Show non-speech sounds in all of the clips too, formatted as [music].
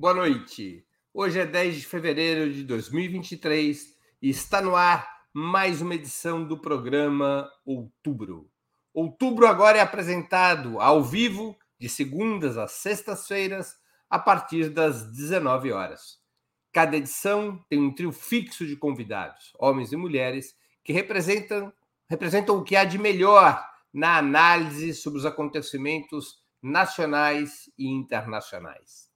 Boa noite. Hoje é 10 de fevereiro de 2023 e está no ar mais uma edição do programa Outubro. Outubro agora é apresentado ao vivo de segundas às sextas-feiras a partir das 19 horas. Cada edição tem um trio fixo de convidados, homens e mulheres, que representam, representam o que há de melhor na análise sobre os acontecimentos nacionais e internacionais.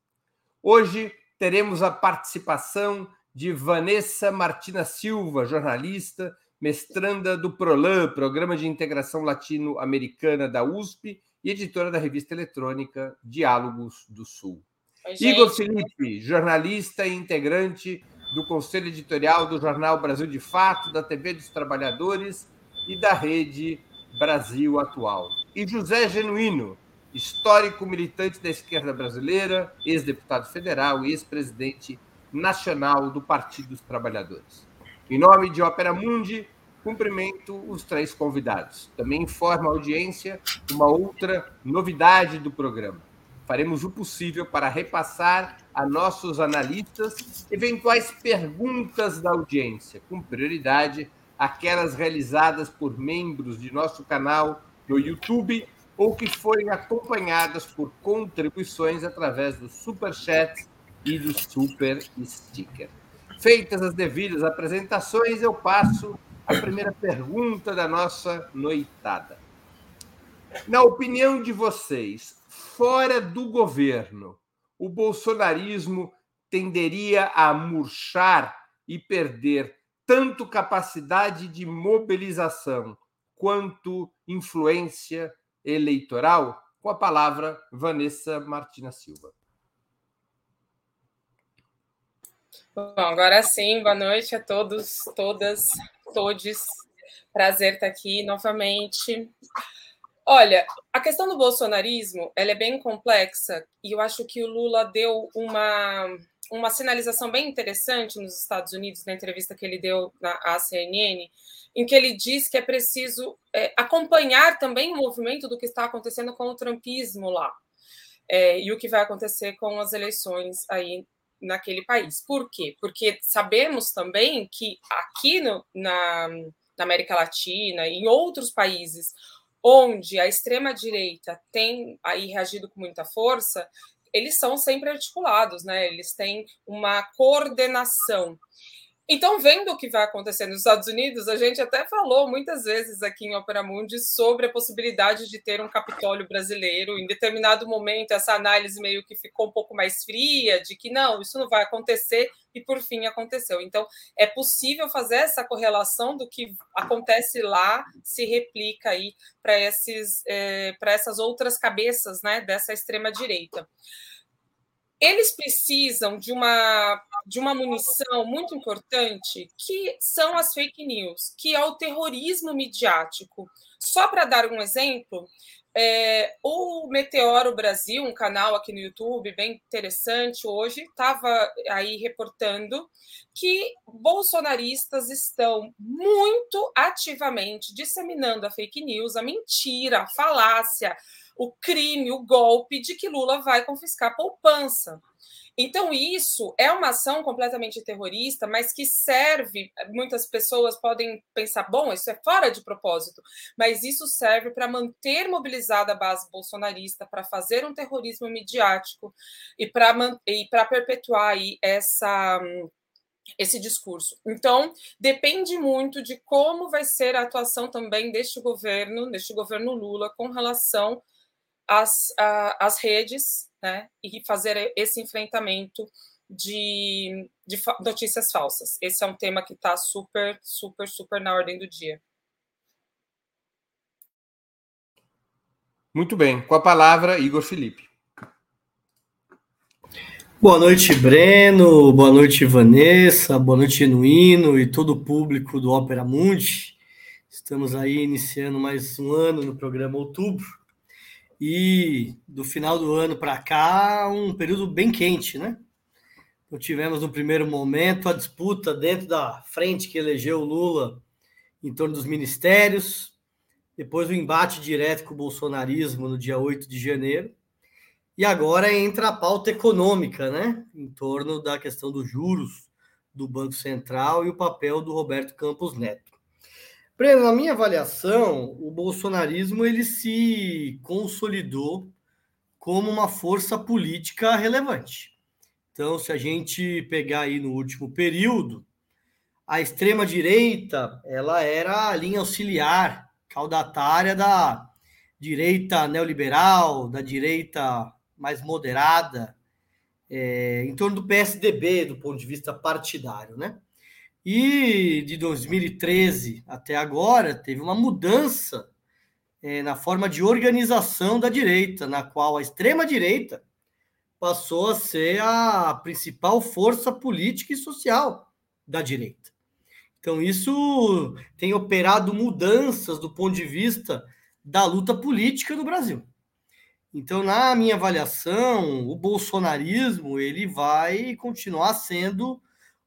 Hoje teremos a participação de Vanessa Martina Silva, jornalista, mestranda do PROLAN, Programa de Integração Latino-Americana da USP, e editora da revista eletrônica Diálogos do Sul. Oi, Igor Felipe, jornalista e integrante do Conselho Editorial do Jornal Brasil de Fato, da TV dos Trabalhadores e da Rede Brasil Atual. E José Genuíno, histórico militante da esquerda brasileira, ex-deputado federal e ex-presidente nacional do Partido dos Trabalhadores. Em nome de Ópera Mundi, cumprimento os três convidados. Também informa a audiência uma outra novidade do programa faremos o possível para repassar a nossos analistas eventuais perguntas da audiência, com prioridade aquelas realizadas por membros de nosso canal no YouTube ou que forem acompanhadas por contribuições através do Super Chat e do Super Sticker. Feitas as devidas apresentações, eu passo a primeira pergunta da nossa noitada. Na opinião de vocês, fora do governo, o bolsonarismo tenderia a murchar e perder tanto capacidade de mobilização quanto influência eleitoral? Com a palavra, Vanessa Martina Silva. Bom, agora sim, boa noite a todos, todas, todes. Prazer estar aqui novamente. Olha, a questão do bolsonarismo ela é bem complexa e eu acho que o Lula deu uma, uma sinalização bem interessante nos Estados Unidos, na entrevista que ele deu na CNN, em que ele diz que é preciso é, acompanhar também o movimento do que está acontecendo com o trumpismo lá é, e o que vai acontecer com as eleições aí naquele país. Por quê? Porque sabemos também que aqui no, na, na América Latina e em outros países onde a extrema-direita tem aí reagido com muita força, eles são sempre articulados, né? Eles têm uma coordenação. Então, vendo o que vai acontecer nos Estados Unidos, a gente até falou muitas vezes aqui em Opera Mundi sobre a possibilidade de ter um Capitólio brasileiro. Em determinado momento, essa análise meio que ficou um pouco mais fria, de que não, isso não vai acontecer, e por fim aconteceu. Então, é possível fazer essa correlação do que acontece lá, se replica aí para é, essas outras cabeças né, dessa extrema-direita eles precisam de uma, de uma munição muito importante, que são as fake news, que é o terrorismo midiático. Só para dar um exemplo, é, o Meteoro Brasil, um canal aqui no YouTube bem interessante hoje, estava aí reportando que bolsonaristas estão muito ativamente disseminando a fake news, a mentira, a falácia, o crime, o golpe de que Lula vai confiscar poupança. Então, isso é uma ação completamente terrorista, mas que serve. Muitas pessoas podem pensar, bom, isso é fora de propósito, mas isso serve para manter mobilizada a base bolsonarista, para fazer um terrorismo midiático e para perpetuar aí essa esse discurso. Então, depende muito de como vai ser a atuação também deste governo, deste governo Lula, com relação as, a, as redes né, e fazer esse enfrentamento de, de notícias falsas. Esse é um tema que está super, super, super na ordem do dia. Muito bem. Com a palavra, Igor Felipe. Boa noite, Breno. Boa noite, Vanessa. Boa noite, Genuíno e todo o público do Ópera Mundi. Estamos aí iniciando mais um ano no programa Outubro. E do final do ano para cá, um período bem quente, né? Então, tivemos no primeiro momento a disputa dentro da frente que elegeu o Lula em torno dos ministérios, depois o embate direto com o bolsonarismo no dia 8 de janeiro. E agora entra a pauta econômica, né? Em torno da questão dos juros do Banco Central e o papel do Roberto Campos Neto. Breno, na minha avaliação, o bolsonarismo ele se consolidou como uma força política relevante. Então, se a gente pegar aí no último período, a extrema direita, ela era a linha auxiliar, caudatária da direita neoliberal, da direita mais moderada, é, em torno do PSDB, do ponto de vista partidário, né? E de 2013 até agora, teve uma mudança é, na forma de organização da direita, na qual a extrema-direita passou a ser a principal força política e social da direita. Então, isso tem operado mudanças do ponto de vista da luta política no Brasil. Então, na minha avaliação, o bolsonarismo ele vai continuar sendo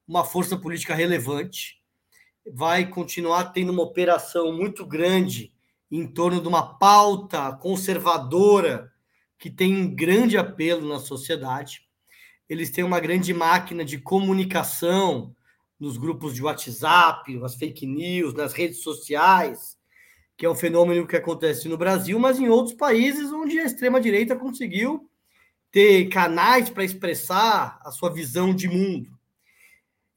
uma força política relevante, vai continuar tendo uma operação muito grande em torno de uma pauta conservadora que tem grande apelo na sociedade. Eles têm uma grande máquina de comunicação nos grupos de WhatsApp, nas fake news, nas redes sociais, que é um fenômeno que acontece no Brasil, mas em outros países onde a extrema-direita conseguiu ter canais para expressar a sua visão de mundo.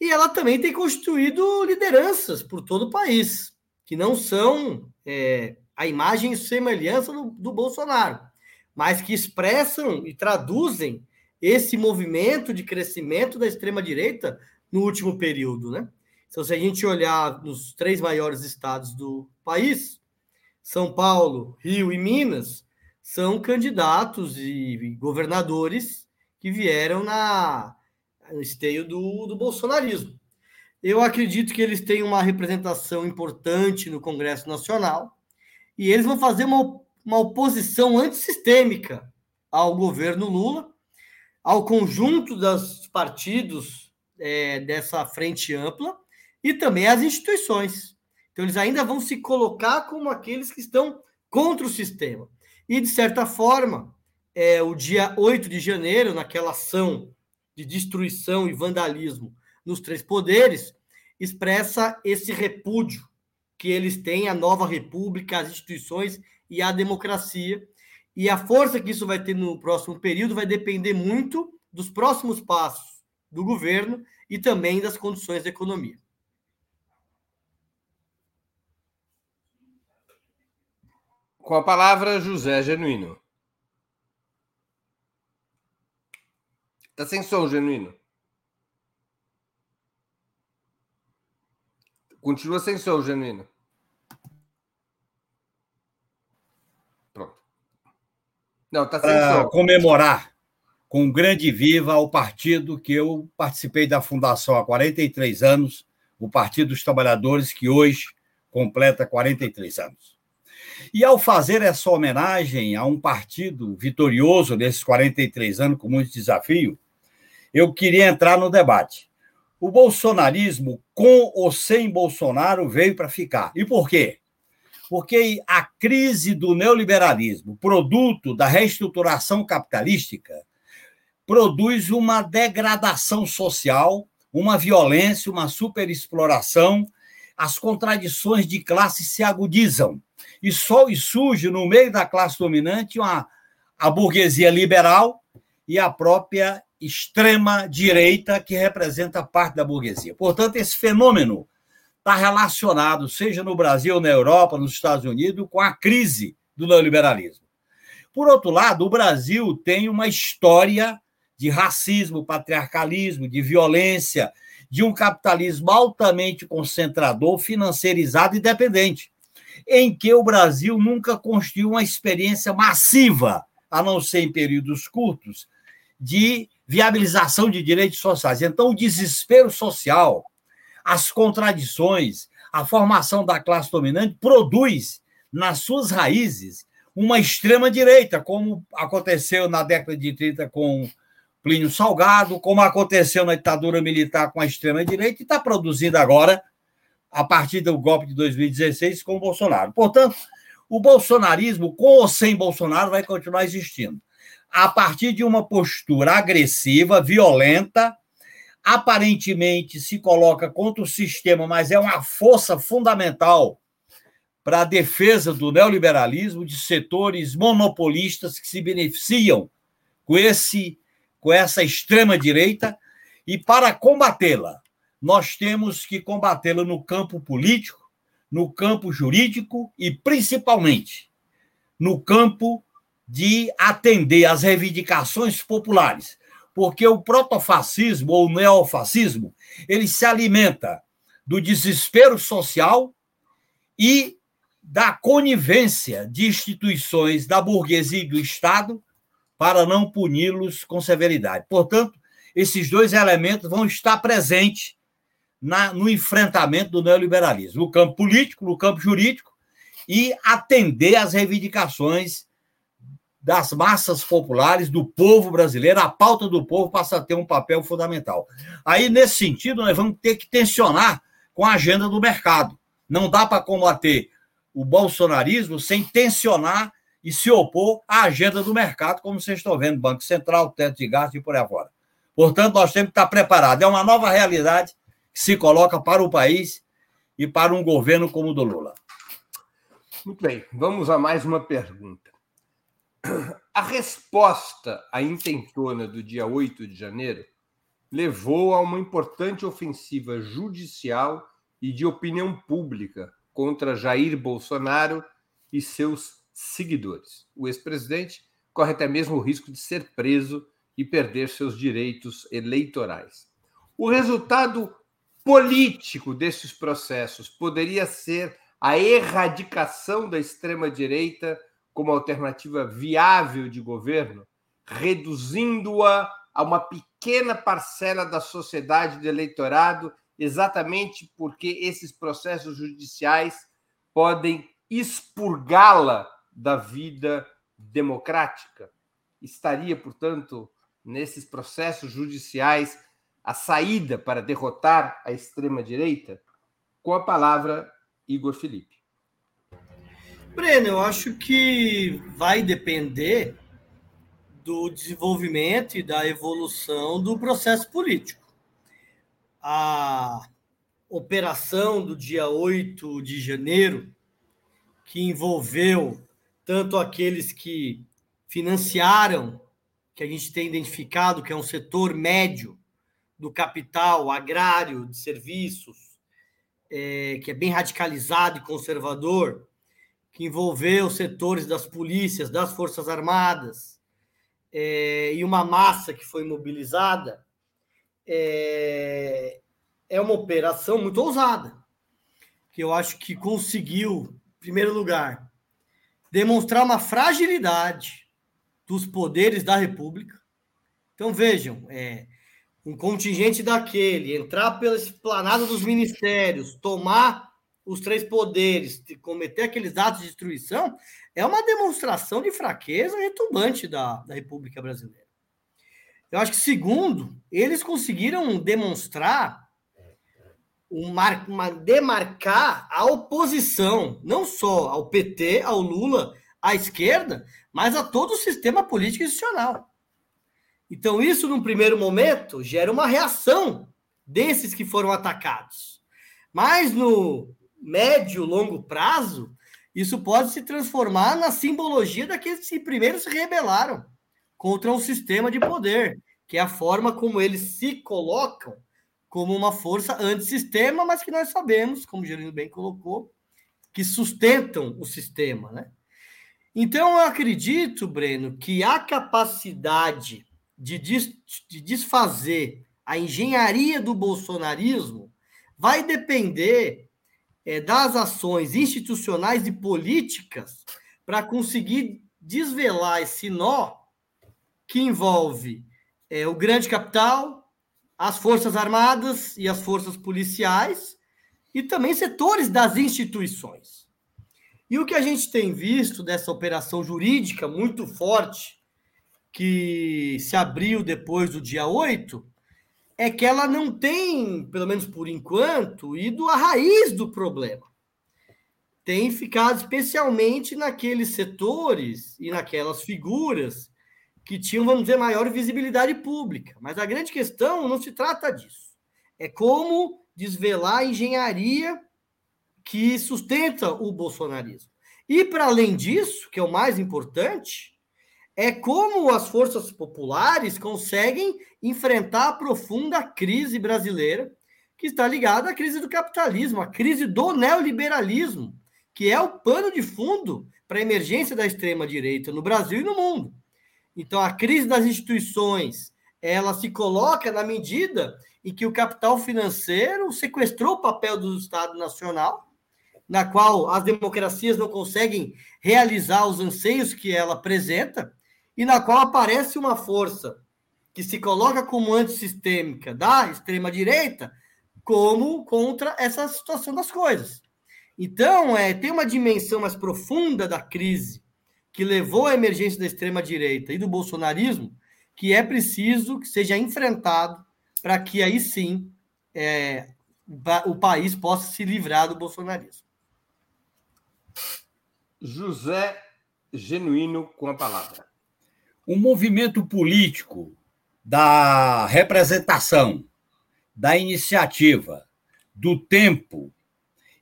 E ela também tem constituído lideranças por todo o país, que não são é, a imagem e semelhança do, do Bolsonaro, mas que expressam e traduzem esse movimento de crescimento da extrema-direita no último período. Né? Então, se a gente olhar nos três maiores estados do país, São Paulo, Rio e Minas, são candidatos e governadores que vieram na, esteio do, do bolsonarismo. Eu acredito que eles têm uma representação importante no Congresso Nacional e eles vão fazer uma, uma oposição antissistêmica ao governo Lula, ao conjunto dos partidos é, dessa frente ampla e também às instituições. Então, eles ainda vão se colocar como aqueles que estão contra o sistema. E, de certa forma, é, o dia 8 de janeiro, naquela ação de destruição e vandalismo nos três poderes, expressa esse repúdio que eles têm à nova república, às instituições e à democracia. E a força que isso vai ter no próximo período vai depender muito dos próximos passos do governo e também das condições da economia. Com a palavra, José Genuíno. Tá sem som, genuíno. Continua sem som, genuíno. Pronto. Não, tá sem som. Comemorar com um grande viva o partido que eu participei da fundação há 43 anos, o Partido dos Trabalhadores, que hoje completa 43 anos. E ao fazer essa homenagem a um partido vitorioso nesses 43 anos, com muito desafio, eu queria entrar no debate. O bolsonarismo, com ou sem Bolsonaro, veio para ficar. E por quê? Porque a crise do neoliberalismo, produto da reestruturação capitalística, produz uma degradação social, uma violência, uma superexploração, as contradições de classe se agudizam. E só surge no meio da classe dominante uma, a burguesia liberal e a própria extrema direita que representa parte da burguesia. Portanto, esse fenômeno está relacionado, seja no Brasil, na Europa, nos Estados Unidos, com a crise do neoliberalismo. Por outro lado, o Brasil tem uma história de racismo, patriarcalismo, de violência, de um capitalismo altamente concentrador, financeirizado e dependente, em que o Brasil nunca construiu uma experiência massiva, a não ser em períodos curtos, de viabilização de direitos sociais. Então, o desespero social, as contradições, a formação da classe dominante produz, nas suas raízes, uma extrema-direita, como aconteceu na década de 30 com Plínio Salgado, como aconteceu na ditadura militar com a extrema-direita, e está produzindo agora, a partir do golpe de 2016, com o Bolsonaro. Portanto, o bolsonarismo, com ou sem Bolsonaro, vai continuar existindo. A partir de uma postura agressiva, violenta, aparentemente se coloca contra o sistema, mas é uma força fundamental para a defesa do neoliberalismo, de setores monopolistas que se beneficiam com, esse, com essa extrema-direita, e para combatê-la, nós temos que combatê-la no campo político, no campo jurídico e, principalmente, no campo de atender às reivindicações populares, porque o protofascismo ou neofascismo ele se alimenta do desespero social e da conivência de instituições da burguesia e do Estado para não puni-los com severidade. Portanto, esses dois elementos vão estar presentes na, no enfrentamento do neoliberalismo, no campo político, no campo jurídico, e atender às reivindicações das massas populares, do povo brasileiro, a pauta do povo passa a ter um papel fundamental. Aí, nesse sentido, nós vamos ter que tensionar com a agenda do mercado. Não dá para combater o bolsonarismo sem tensionar e se opor à agenda do mercado, como vocês estão vendo, Banco Central, teto de gasto e por aí fora. Portanto, nós temos que estar preparados. É uma nova realidade que se coloca para o país e para um governo como o do Lula. Muito bem, vamos a mais uma pergunta. A resposta à intentona do dia 8 de janeiro levou a uma importante ofensiva judicial e de opinião pública contra Jair Bolsonaro e seus seguidores. O ex-presidente corre até mesmo o risco de ser preso e perder seus direitos eleitorais. O resultado político desses processos poderia ser a erradicação da extrema-direita como alternativa viável de governo, reduzindo-a a uma pequena parcela da sociedade do eleitorado, exatamente porque esses processos judiciais podem expurgá-la da vida democrática. Estaria, portanto, nesses processos judiciais a saída para derrotar a extrema-direita? Com a palavra, Igor Felipe. Breno, eu acho que vai depender do desenvolvimento e da evolução do processo político. A operação do dia 8 de janeiro, que envolveu tanto aqueles que financiaram, que a gente tem identificado que é um setor médio do capital agrário, de serviços, é, que é bem radicalizado e conservador, que envolveu setores das polícias, das Forças Armadas, é, e uma massa que foi mobilizada, é, é uma operação muito ousada, que eu acho que conseguiu, em primeiro lugar, demonstrar uma fragilidade dos poderes da República. Então, vejam, é, um contingente daquele entrar pela esplanada dos ministérios, tomar os três poderes, cometer aqueles atos de destruição, é uma demonstração de fraqueza retumbante da, da República Brasileira. Eu acho que, segundo, eles conseguiram demonstrar uma, uma, demarcar a oposição, não só ao PT, ao Lula, à esquerda, mas a todo o sistema político institucional. Então, isso, num primeiro momento, gera uma reação desses que foram atacados. Mas no médio, longo prazo, isso pode se transformar na simbologia daqueles que primeiro se rebelaram contra um sistema de poder, que é a forma como eles se colocam como uma força antissistema, mas que nós sabemos, como o Gerino bem colocou, que sustentam o sistema, né? Então, eu acredito, Breno, que a capacidade de, des, de desfazer a engenharia do bolsonarismo vai depender é, das ações institucionais e políticas para conseguir desvelar esse nó que envolve é, o grande capital, as forças armadas e as forças policiais e também setores das instituições. E o que a gente tem visto dessa operação jurídica muito forte que se abriu depois do dia 8 é que ela não tem, pelo menos por enquanto, ido à raiz do problema. Tem ficado especialmente naqueles setores e naquelas figuras que tinham, vamos dizer, maior visibilidade pública. Mas a grande questão não se trata disso. É como desvelar a engenharia que sustenta o bolsonarismo. E, para além disso, que é o mais importante, é como as forças populares conseguem enfrentar a profunda crise brasileira, que está ligada à crise do capitalismo, à crise do neoliberalismo, que é o pano de fundo para a emergência da extrema-direita no Brasil e no mundo. Então, a crise das instituições, ela se coloca na medida em que o capital financeiro sequestrou o papel do Estado Nacional, na qual as democracias não conseguem realizar os anseios que ela apresenta, e na qual aparece uma força que se coloca como antissistêmica da extrema-direita, como contra essa situação das coisas. Então, é, tem uma dimensão mais profunda da crise que levou à emergência da extrema-direita e do bolsonarismo, que é preciso que seja enfrentado para que aí sim é, o país possa se livrar do bolsonarismo. José Genuíno com a palavra. O movimento político da representação, da iniciativa, do tempo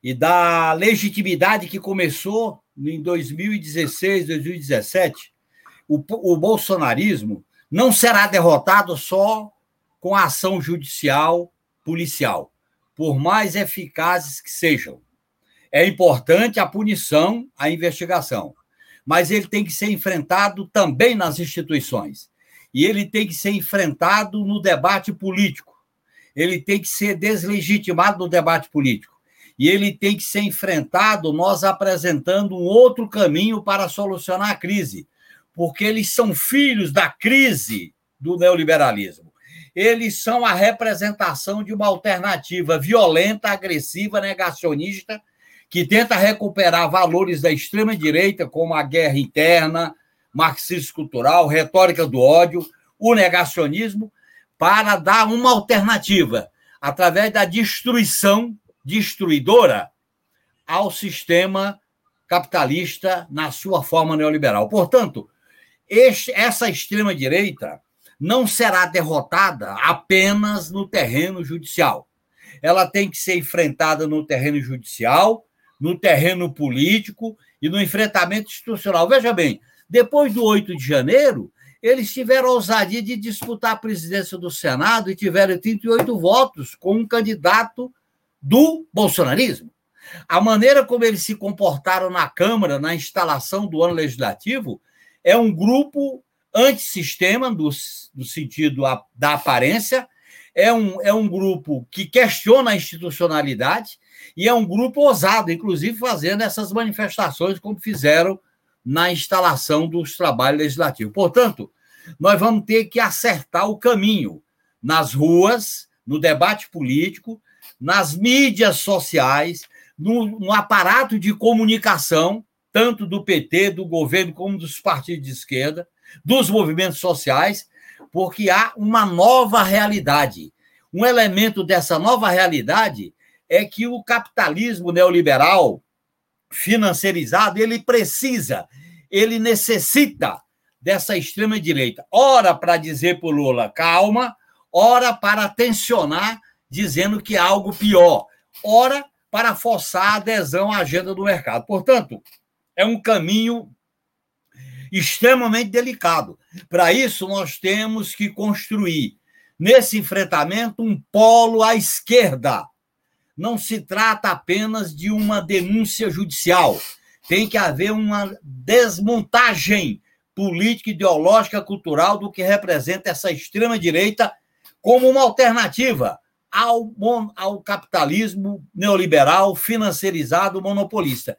e da legitimidade que começou em 2016, 2017, o, o bolsonarismo não será derrotado só com a ação judicial, policial, por mais eficazes que sejam. É importante a punição, a investigação, mas ele tem que ser enfrentado também nas instituições. E ele tem que ser enfrentado no debate político. Ele tem que ser deslegitimado no debate político e ele tem que ser enfrentado nós apresentando um outro caminho para solucionar a crise, porque eles são filhos da crise do neoliberalismo. Eles são a representação de uma alternativa violenta, agressiva, negacionista, que tenta recuperar valores da extrema-direita, como a guerra interna, marxismo cultural, retórica do ódio, o negacionismo, para dar uma alternativa através da destruição destruidora ao sistema capitalista na sua forma neoliberal. Portanto, este, essa extrema-direita não será derrotada apenas no terreno judicial. Ela tem que ser enfrentada no terreno judicial, no terreno político e no enfrentamento institucional. Veja bem, depois do 8 de janeiro, eles tiveram a ousadia de disputar a presidência do Senado e tiveram 38 votos com um candidato do bolsonarismo. A maneira como eles se comportaram na Câmara, na instalação do ano legislativo, é um grupo antissistema, do, do sentido da aparência, é um, é um grupo que questiona a institucionalidade e é um grupo ousado, inclusive fazendo essas manifestações como fizeram na instalação dos trabalhos legislativos. Portanto, nós vamos ter que acertar o caminho nas ruas, no debate político, nas mídias sociais, no, no aparato de comunicação, tanto do PT, do governo, como dos partidos de esquerda, dos movimentos sociais, porque há uma nova realidade. Um elemento dessa nova realidade é que o capitalismo neoliberal financiarizado, ele precisa, ele necessita dessa extrema direita. Ora para dizer para o Lula calma, ora para tensionar dizendo que há algo pior. Ora, para forçar a adesão à agenda do mercado. Portanto, é um caminho extremamente delicado. Para isso, nós temos que construir, nesse enfrentamento, um polo à esquerda. Não se trata apenas de uma denúncia judicial. Tem que haver uma desmontagem política, ideológica, cultural do que representa essa extrema-direita como uma alternativa ao, ao capitalismo neoliberal, financiarizado, monopolista.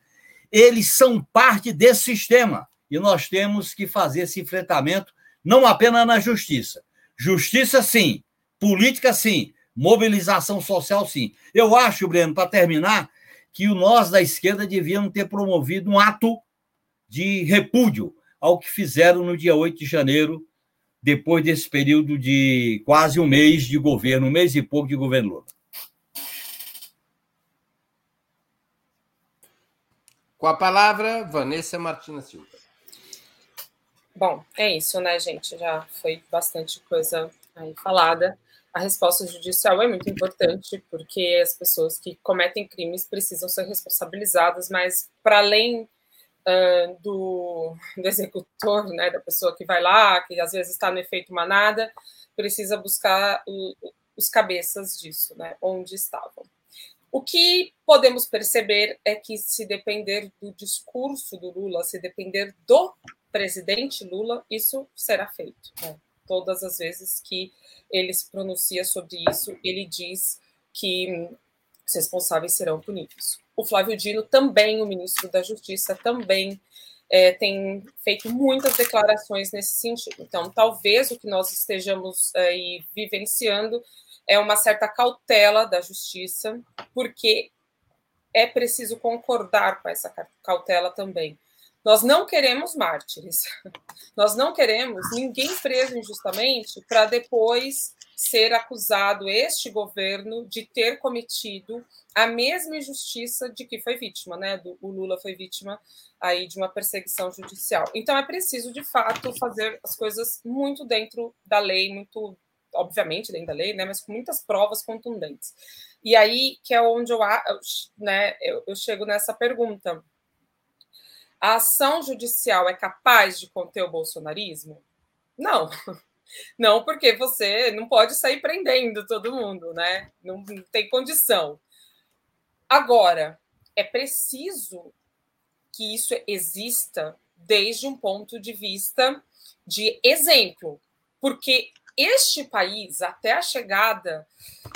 Eles são parte desse sistema e nós temos que fazer esse enfrentamento não apenas na justiça. Justiça, sim. Política, sim. Mobilização social, sim. Eu acho, Breno, para terminar, que nós da esquerda devíamos ter promovido um ato de repúdio ao que fizeram no dia 8 de janeiro depois desse período de quase um mês de governo, um mês e pouco de governo Lula. Com a palavra, Vanessa Martina Silva. Bom, é isso, né, gente? Já foi bastante coisa aí falada. A resposta judicial é muito importante, porque as pessoas que cometem crimes precisam ser responsabilizadas, mas para além uh, do, do, executor, né, da pessoa que vai lá, que às vezes está no efeito manada, precisa buscar o, os cabeças disso, né, onde estavam. O que podemos perceber é que, se depender do discurso do Lula, se depender do presidente Lula, isso será feito. Né? Todas as vezes que ele se pronuncia sobre isso, ele diz que os responsáveis serão punidos. O Flávio Dino também, o ministro da Justiça, também é, tem feito muitas declarações nesse sentido. Então, talvez o que nós estejamos aí vivenciando é uma certa cautela da justiça, porque é preciso concordar com essa cautela também. Nós não queremos mártires. [laughs] Nós não queremos ninguém preso injustamente para depois ser acusado este governo de ter cometido a mesma injustiça de que foi vítima, né? Do, o Lula foi vítima aí de uma perseguição judicial. Então é preciso de fato fazer as coisas muito dentro da lei, muito obviamente dentro da lei, né, mas com muitas provas contundentes. E aí que é onde eu, né, eu, eu chego nessa pergunta. A ação judicial é capaz de conter o bolsonarismo? Não. [laughs] Não, porque você não pode sair prendendo todo mundo, né? Não, não tem condição. Agora, é preciso que isso exista desde um ponto de vista de exemplo, porque este país, até a chegada,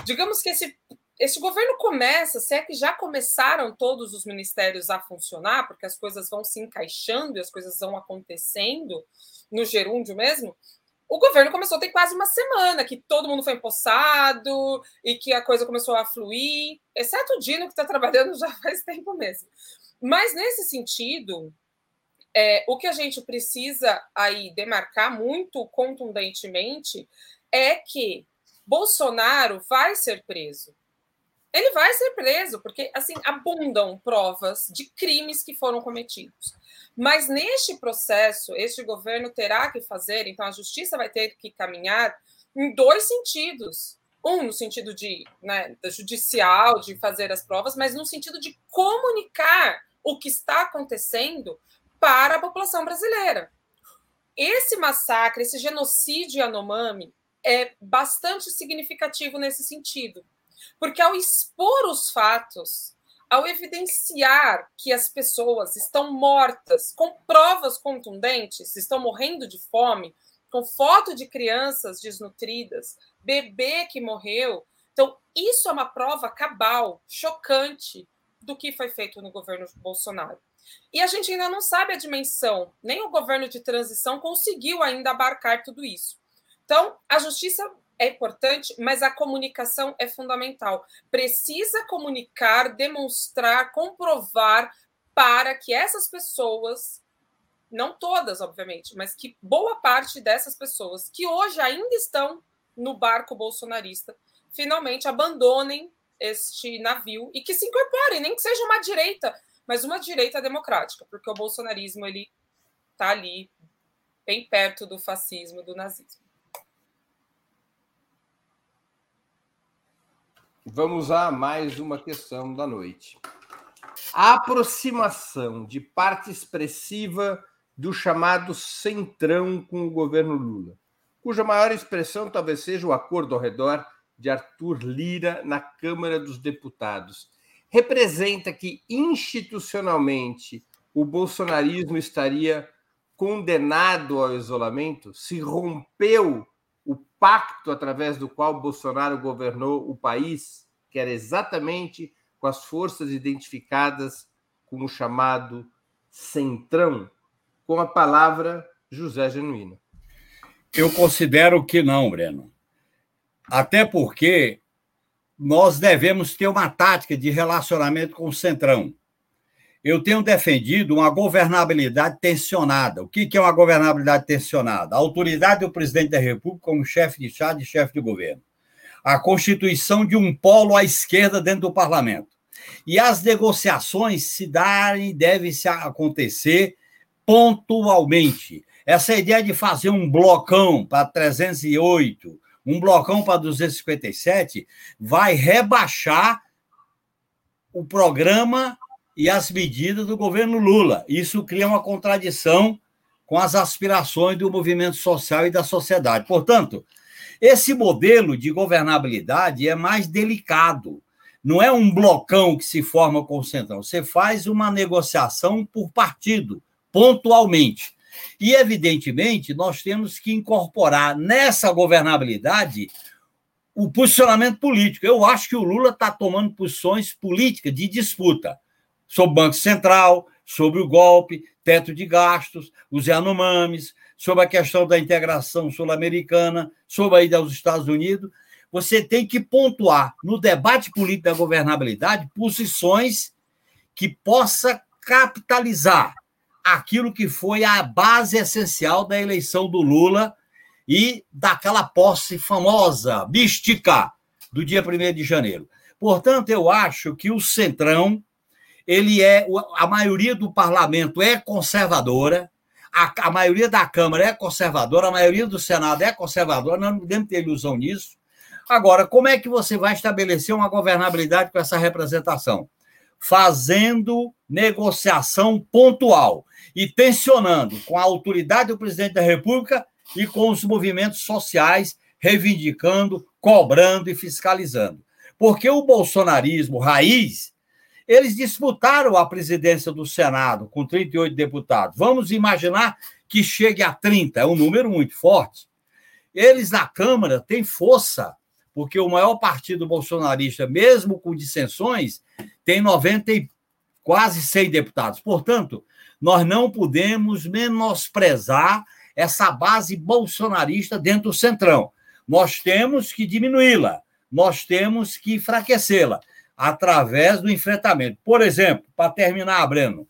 digamos que esse, esse governo começa, se é que já começaram todos os ministérios a funcionar, porque as coisas vão se encaixando e as coisas vão acontecendo no gerúndio mesmo, o governo começou a ter quase uma semana, que todo mundo foi empossado e que a coisa começou a fluir, exceto o Dino, que está trabalhando já [laughs] faz tempo mesmo. Mas nesse sentido, é, o que a gente precisa aí demarcar muito contundentemente é que Bolsonaro vai ser preso. Ele vai ser preso, porque assim abundam provas de crimes que foram cometidos. Mas neste processo, este governo terá que fazer, então a justiça vai ter que caminhar em dois sentidos. Um, no sentido de né, judicial, de fazer as provas, mas no sentido de comunicar o que está acontecendo para a população brasileira. Esse massacre, esse genocídio Yanomami é bastante significativo nesse sentido, porque ao expor os fatos, ao evidenciar que as pessoas estão mortas com provas contundentes, estão morrendo de fome, com foto de crianças desnutridas, bebê que morreu. Então, isso é uma prova cabal, chocante, do que foi feito no governo Bolsonaro. E a gente ainda não sabe a dimensão, nem o governo de transição conseguiu ainda abarcar tudo isso. Então, a justiça é importante, mas a comunicação é fundamental. Precisa comunicar, demonstrar, comprovar para que essas pessoas, não todas, obviamente, mas que boa parte dessas pessoas que hoje ainda estão no barco bolsonarista, finalmente abandonem este navio e que se incorporem, nem que seja uma direita mas uma direita democrática, porque o bolsonarismo ele está ali bem perto do fascismo, do nazismo. Vamos a mais uma questão da noite. A aproximação de parte expressiva do chamado centrão com o governo Lula, cuja maior expressão talvez seja o acordo ao redor de Arthur Lira na Câmara dos Deputados, representa que institucionalmente o bolsonarismo estaria condenado ao isolamento? Se rompeu o pacto através do qual Bolsonaro governou o país, que era exatamente com as forças identificadas como chamado centrão, com a palavra José Genuíno. Eu considero que não, Breno. Até porque nós devemos ter uma tática de relacionamento com o Centrão. Eu tenho defendido uma governabilidade tensionada. O que é uma governabilidade tensionada? A autoridade do presidente da República como chefe de Estado e chefe de governo. A constituição de um polo à esquerda dentro do parlamento. E as negociações se darem, devem se acontecer pontualmente. Essa ideia de fazer um blocão para 308, um blocão para 257, vai rebaixar o programa e as medidas do governo Lula. Isso cria uma contradição com as aspirações do movimento social e da sociedade. Portanto, esse modelo de governabilidade é mais delicado. Não é um blocão que se forma com o Centrão. Você faz uma negociação por partido, pontualmente. E, evidentemente, nós temos que incorporar nessa governabilidade o posicionamento político. Eu acho que o Lula está tomando posições políticas de disputa sobre o Banco Central, sobre o golpe, teto de gastos, os Yanomamis, sobre a questão da integração sul-americana, sobre a ida aos Estados Unidos. Você tem que pontuar no debate político da governabilidade posições que possa capitalizar aquilo que foi a base essencial da eleição do Lula e daquela posse famosa, mística, do dia 1 de janeiro. Portanto, eu acho que o Centrão, ele é a maioria do parlamento é conservadora, a, a maioria da Câmara é conservadora, a maioria do Senado é conservadora, não podemos ter ilusão nisso. Agora, como é que você vai estabelecer uma governabilidade com essa representação? Fazendo negociação pontual e tensionando com a autoridade do presidente da República e com os movimentos sociais, reivindicando, cobrando e fiscalizando. Porque o bolsonarismo raiz, eles disputaram a presidência do Senado com 38 deputados. Vamos imaginar que chegue a 30, é um número muito forte. Eles na Câmara têm força, porque o maior partido bolsonarista, mesmo com dissensões, tem 90 e quase 100 deputados. Portanto, nós não podemos menosprezar essa base bolsonarista dentro do Centrão. Nós temos que diminuí-la, nós temos que enfraquecê-la através do enfrentamento. Por exemplo, para terminar, Breno,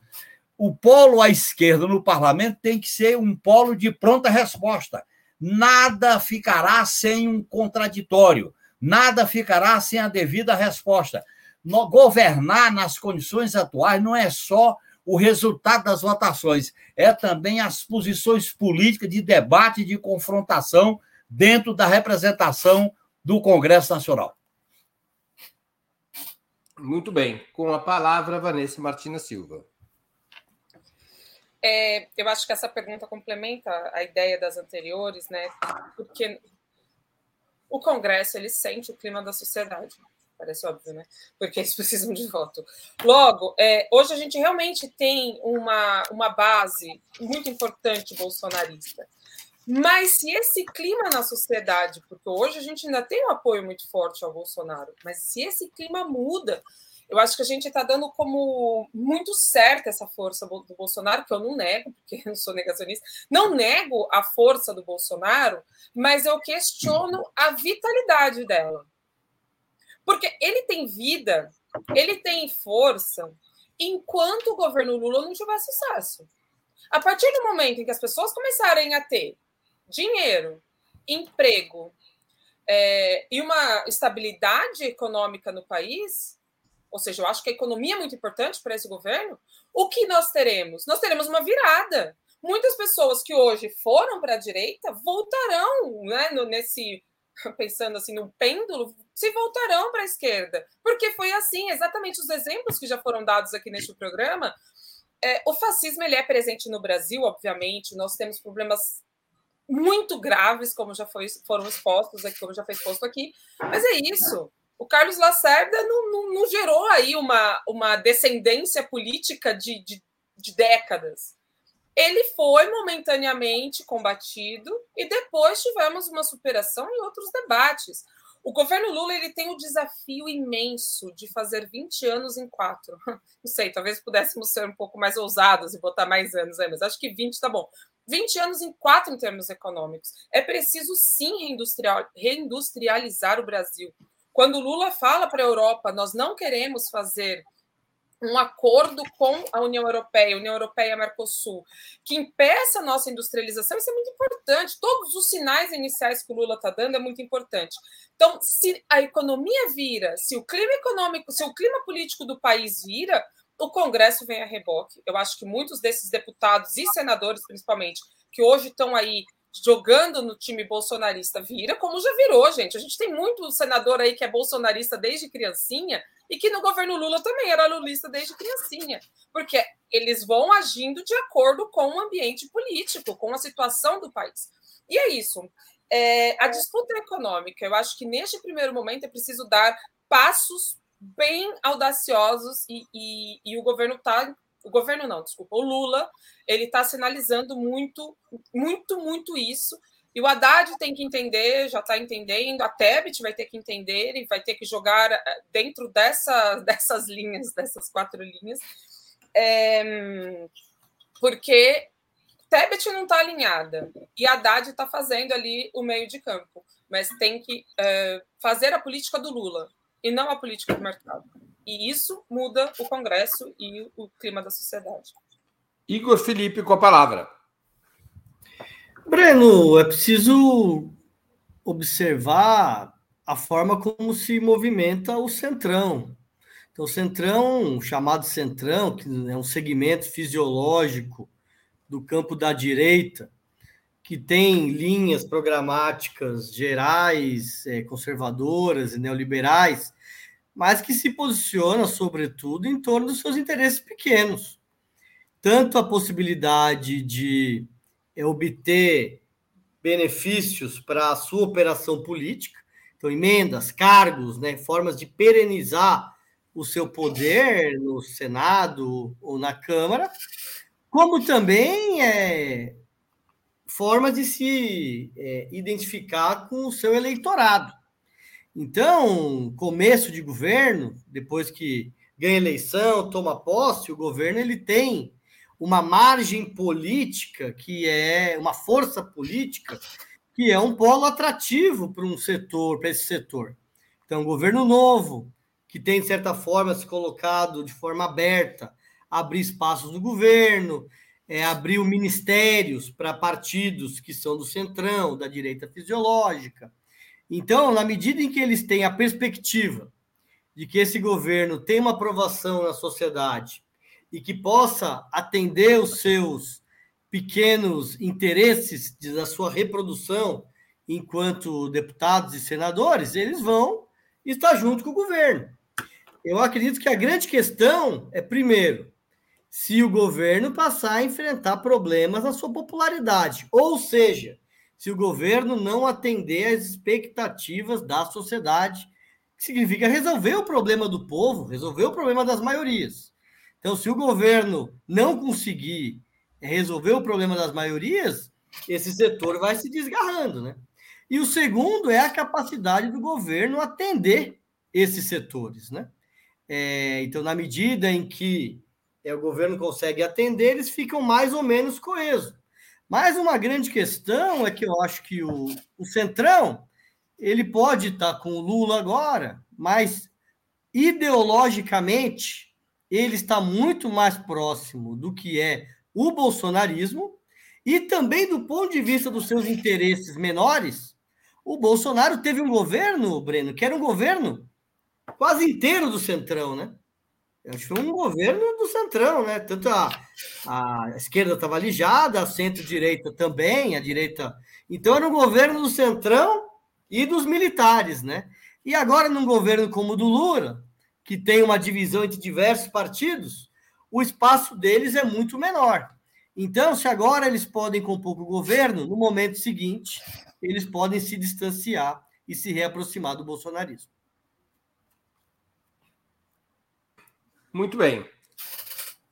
o polo à esquerda no parlamento tem que ser um polo de pronta resposta. Nada ficará sem um contraditório, nada ficará sem a devida resposta. Governar nas condições atuais não é só o resultado das votações, é também as posições políticas de debate de confrontação dentro da representação do Congresso Nacional. Muito bem. Com a palavra, Vanessa Martina Silva. É, eu acho que essa pergunta complementa a ideia das anteriores, né? Porque o Congresso ele sente o clima da sociedade. Parece óbvio, né? Porque eles [laughs] precisam de voto. Logo, é, hoje a gente realmente tem uma, uma base muito importante bolsonarista. Mas se esse clima na sociedade, porque hoje a gente ainda tem um apoio muito forte ao Bolsonaro, mas se esse clima muda, eu acho que a gente está dando como muito certa essa força do Bolsonaro, que eu não nego, porque eu não sou negacionista, não nego a força do Bolsonaro, mas eu questiono a vitalidade dela. Porque ele tem vida, ele tem força, enquanto o governo Lula não tiver sucesso. A partir do momento em que as pessoas começarem a ter dinheiro, emprego é, e uma estabilidade econômica no país, ou seja, eu acho que a economia é muito importante para esse governo, o que nós teremos? Nós teremos uma virada. Muitas pessoas que hoje foram para a direita voltarão né, nesse [laughs] pensando assim no pêndulo, se voltarão para a esquerda, porque foi assim, exatamente os exemplos que já foram dados aqui neste programa. É, o fascismo ele é presente no Brasil, obviamente, nós temos problemas muito graves, como já foi, foram expostos aqui, como já foi exposto aqui, mas é isso. O Carlos Lacerda não, não, não gerou aí uma, uma descendência política de, de, de décadas ele foi momentaneamente combatido e depois tivemos uma superação em outros debates. O governo Lula ele tem o desafio imenso de fazer 20 anos em quatro. [laughs] Não sei, talvez pudéssemos ser um pouco mais ousados e botar mais anos aí, mas acho que 20 está bom. 20 anos em quatro em termos econômicos. É preciso sim reindustrializar o Brasil. Quando Lula fala para a Europa, nós não queremos fazer um acordo com a União Europeia, União Europeia Mercosul, que impeça a nossa industrialização, isso é muito importante. Todos os sinais iniciais que o Lula está dando é muito importante. Então, se a economia vira, se o clima econômico, se o clima político do país vira, o Congresso vem a reboque. Eu acho que muitos desses deputados e senadores, principalmente, que hoje estão aí jogando no time bolsonarista vira, como já virou, gente. A gente tem muito senador aí que é bolsonarista desde criancinha e que no governo Lula também era lulista desde criancinha, porque eles vão agindo de acordo com o ambiente político, com a situação do país. E é isso. É, a disputa econômica, eu acho que neste primeiro momento é preciso dar passos bem audaciosos e, e, e o governo está o governo não, desculpa, o Lula, ele está sinalizando muito, muito, muito isso. E o Haddad tem que entender, já está entendendo, a Tebet vai ter que entender, ele vai ter que jogar eh, dentro dessa, [laughs] dessas linhas, dessas quatro linhas, é, porque Tebet não está alinhada e Haddad está fazendo ali o meio de campo, mas tem que é, fazer a política do Lula e não a política do mercado. E isso muda o Congresso e o clima da sociedade. Igor Felipe com a palavra. Breno, é preciso observar a forma como se movimenta o centrão. Então, o centrão, chamado centrão, que é um segmento fisiológico do campo da direita, que tem linhas programáticas gerais, é, conservadoras e neoliberais, mas que se posiciona, sobretudo, em torno dos seus interesses pequenos. Tanto a possibilidade de é, obter benefícios para a sua operação política, então emendas, cargos, né, formas de perenizar o seu poder no Senado ou na Câmara, como também é, formas de se é, identificar com o seu eleitorado. Então, começo de governo, depois que ganha eleição, toma posse, o governo ele tem uma margem política que é uma força política que é um polo atrativo para um setor, para esse setor. Então, o governo novo, que tem, de certa forma, se colocado de forma aberta, abrir espaços no governo, é, abriu ministérios para partidos que são do centrão, da direita fisiológica, então, na medida em que eles têm a perspectiva de que esse governo tem uma aprovação na sociedade e que possa atender os seus pequenos interesses da sua reprodução enquanto deputados e senadores, eles vão estar junto com o governo. Eu acredito que a grande questão é, primeiro, se o governo passar a enfrentar problemas na sua popularidade, ou seja, se o governo não atender às expectativas da sociedade, que significa resolver o problema do povo, resolver o problema das maiorias. Então, se o governo não conseguir resolver o problema das maiorias, esse setor vai se desgarrando, né? E o segundo é a capacidade do governo atender esses setores, né? É, então, na medida em que o governo consegue atender, eles ficam mais ou menos coesos. Mas uma grande questão é que eu acho que o, o Centrão ele pode estar com o Lula agora, mas ideologicamente ele está muito mais próximo do que é o bolsonarismo e também do ponto de vista dos seus interesses menores. O Bolsonaro teve um governo, Breno, que era um governo quase inteiro do Centrão, né? Acho que foi um governo do Centrão, né? Tanto a, a esquerda estava alijada, a centro-direita também, a direita. Então era um governo do Centrão e dos militares, né? E agora, num governo como o do Lula, que tem uma divisão entre diversos partidos, o espaço deles é muito menor. Então, se agora eles podem compor o governo, no momento seguinte, eles podem se distanciar e se reaproximar do bolsonarismo. Muito bem.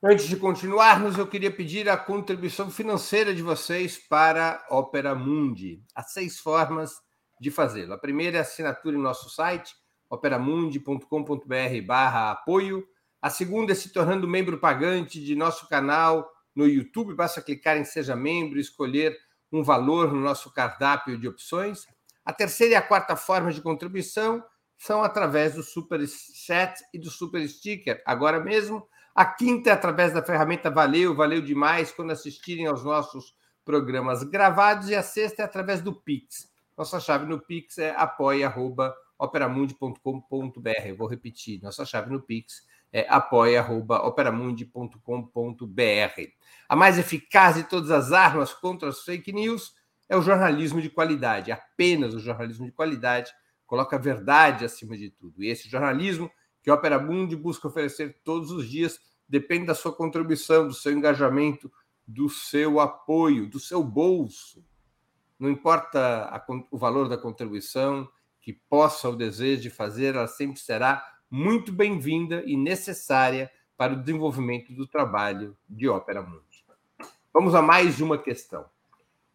Antes de continuarmos, eu queria pedir a contribuição financeira de vocês para Opera Mundi. Há seis formas de fazê-lo. A primeira é a assinatura em nosso site, operamundi.com.br barra apoio. A segunda é se tornando membro pagante de nosso canal no YouTube. Basta clicar em Seja Membro e escolher um valor no nosso cardápio de opções. A terceira e a quarta forma de contribuição são através do Super Chat e do Super Sticker. Agora mesmo, a quinta é através da ferramenta Valeu, valeu demais quando assistirem aos nossos programas gravados. E a sexta é através do Pix. Nossa chave no Pix é apoia.operamundi.com.br. Vou repetir, nossa chave no Pix é apoia.operamundi.com.br. A mais eficaz de todas as armas contra as fake news é o jornalismo de qualidade. Apenas o jornalismo de qualidade coloca a verdade acima de tudo. E esse jornalismo que a Opera Mundi busca oferecer todos os dias depende da sua contribuição, do seu engajamento, do seu apoio, do seu bolso. Não importa a, o valor da contribuição, que possa o desejo de fazer, ela sempre será muito bem-vinda e necessária para o desenvolvimento do trabalho de Ópera Mundi. Vamos a mais uma questão.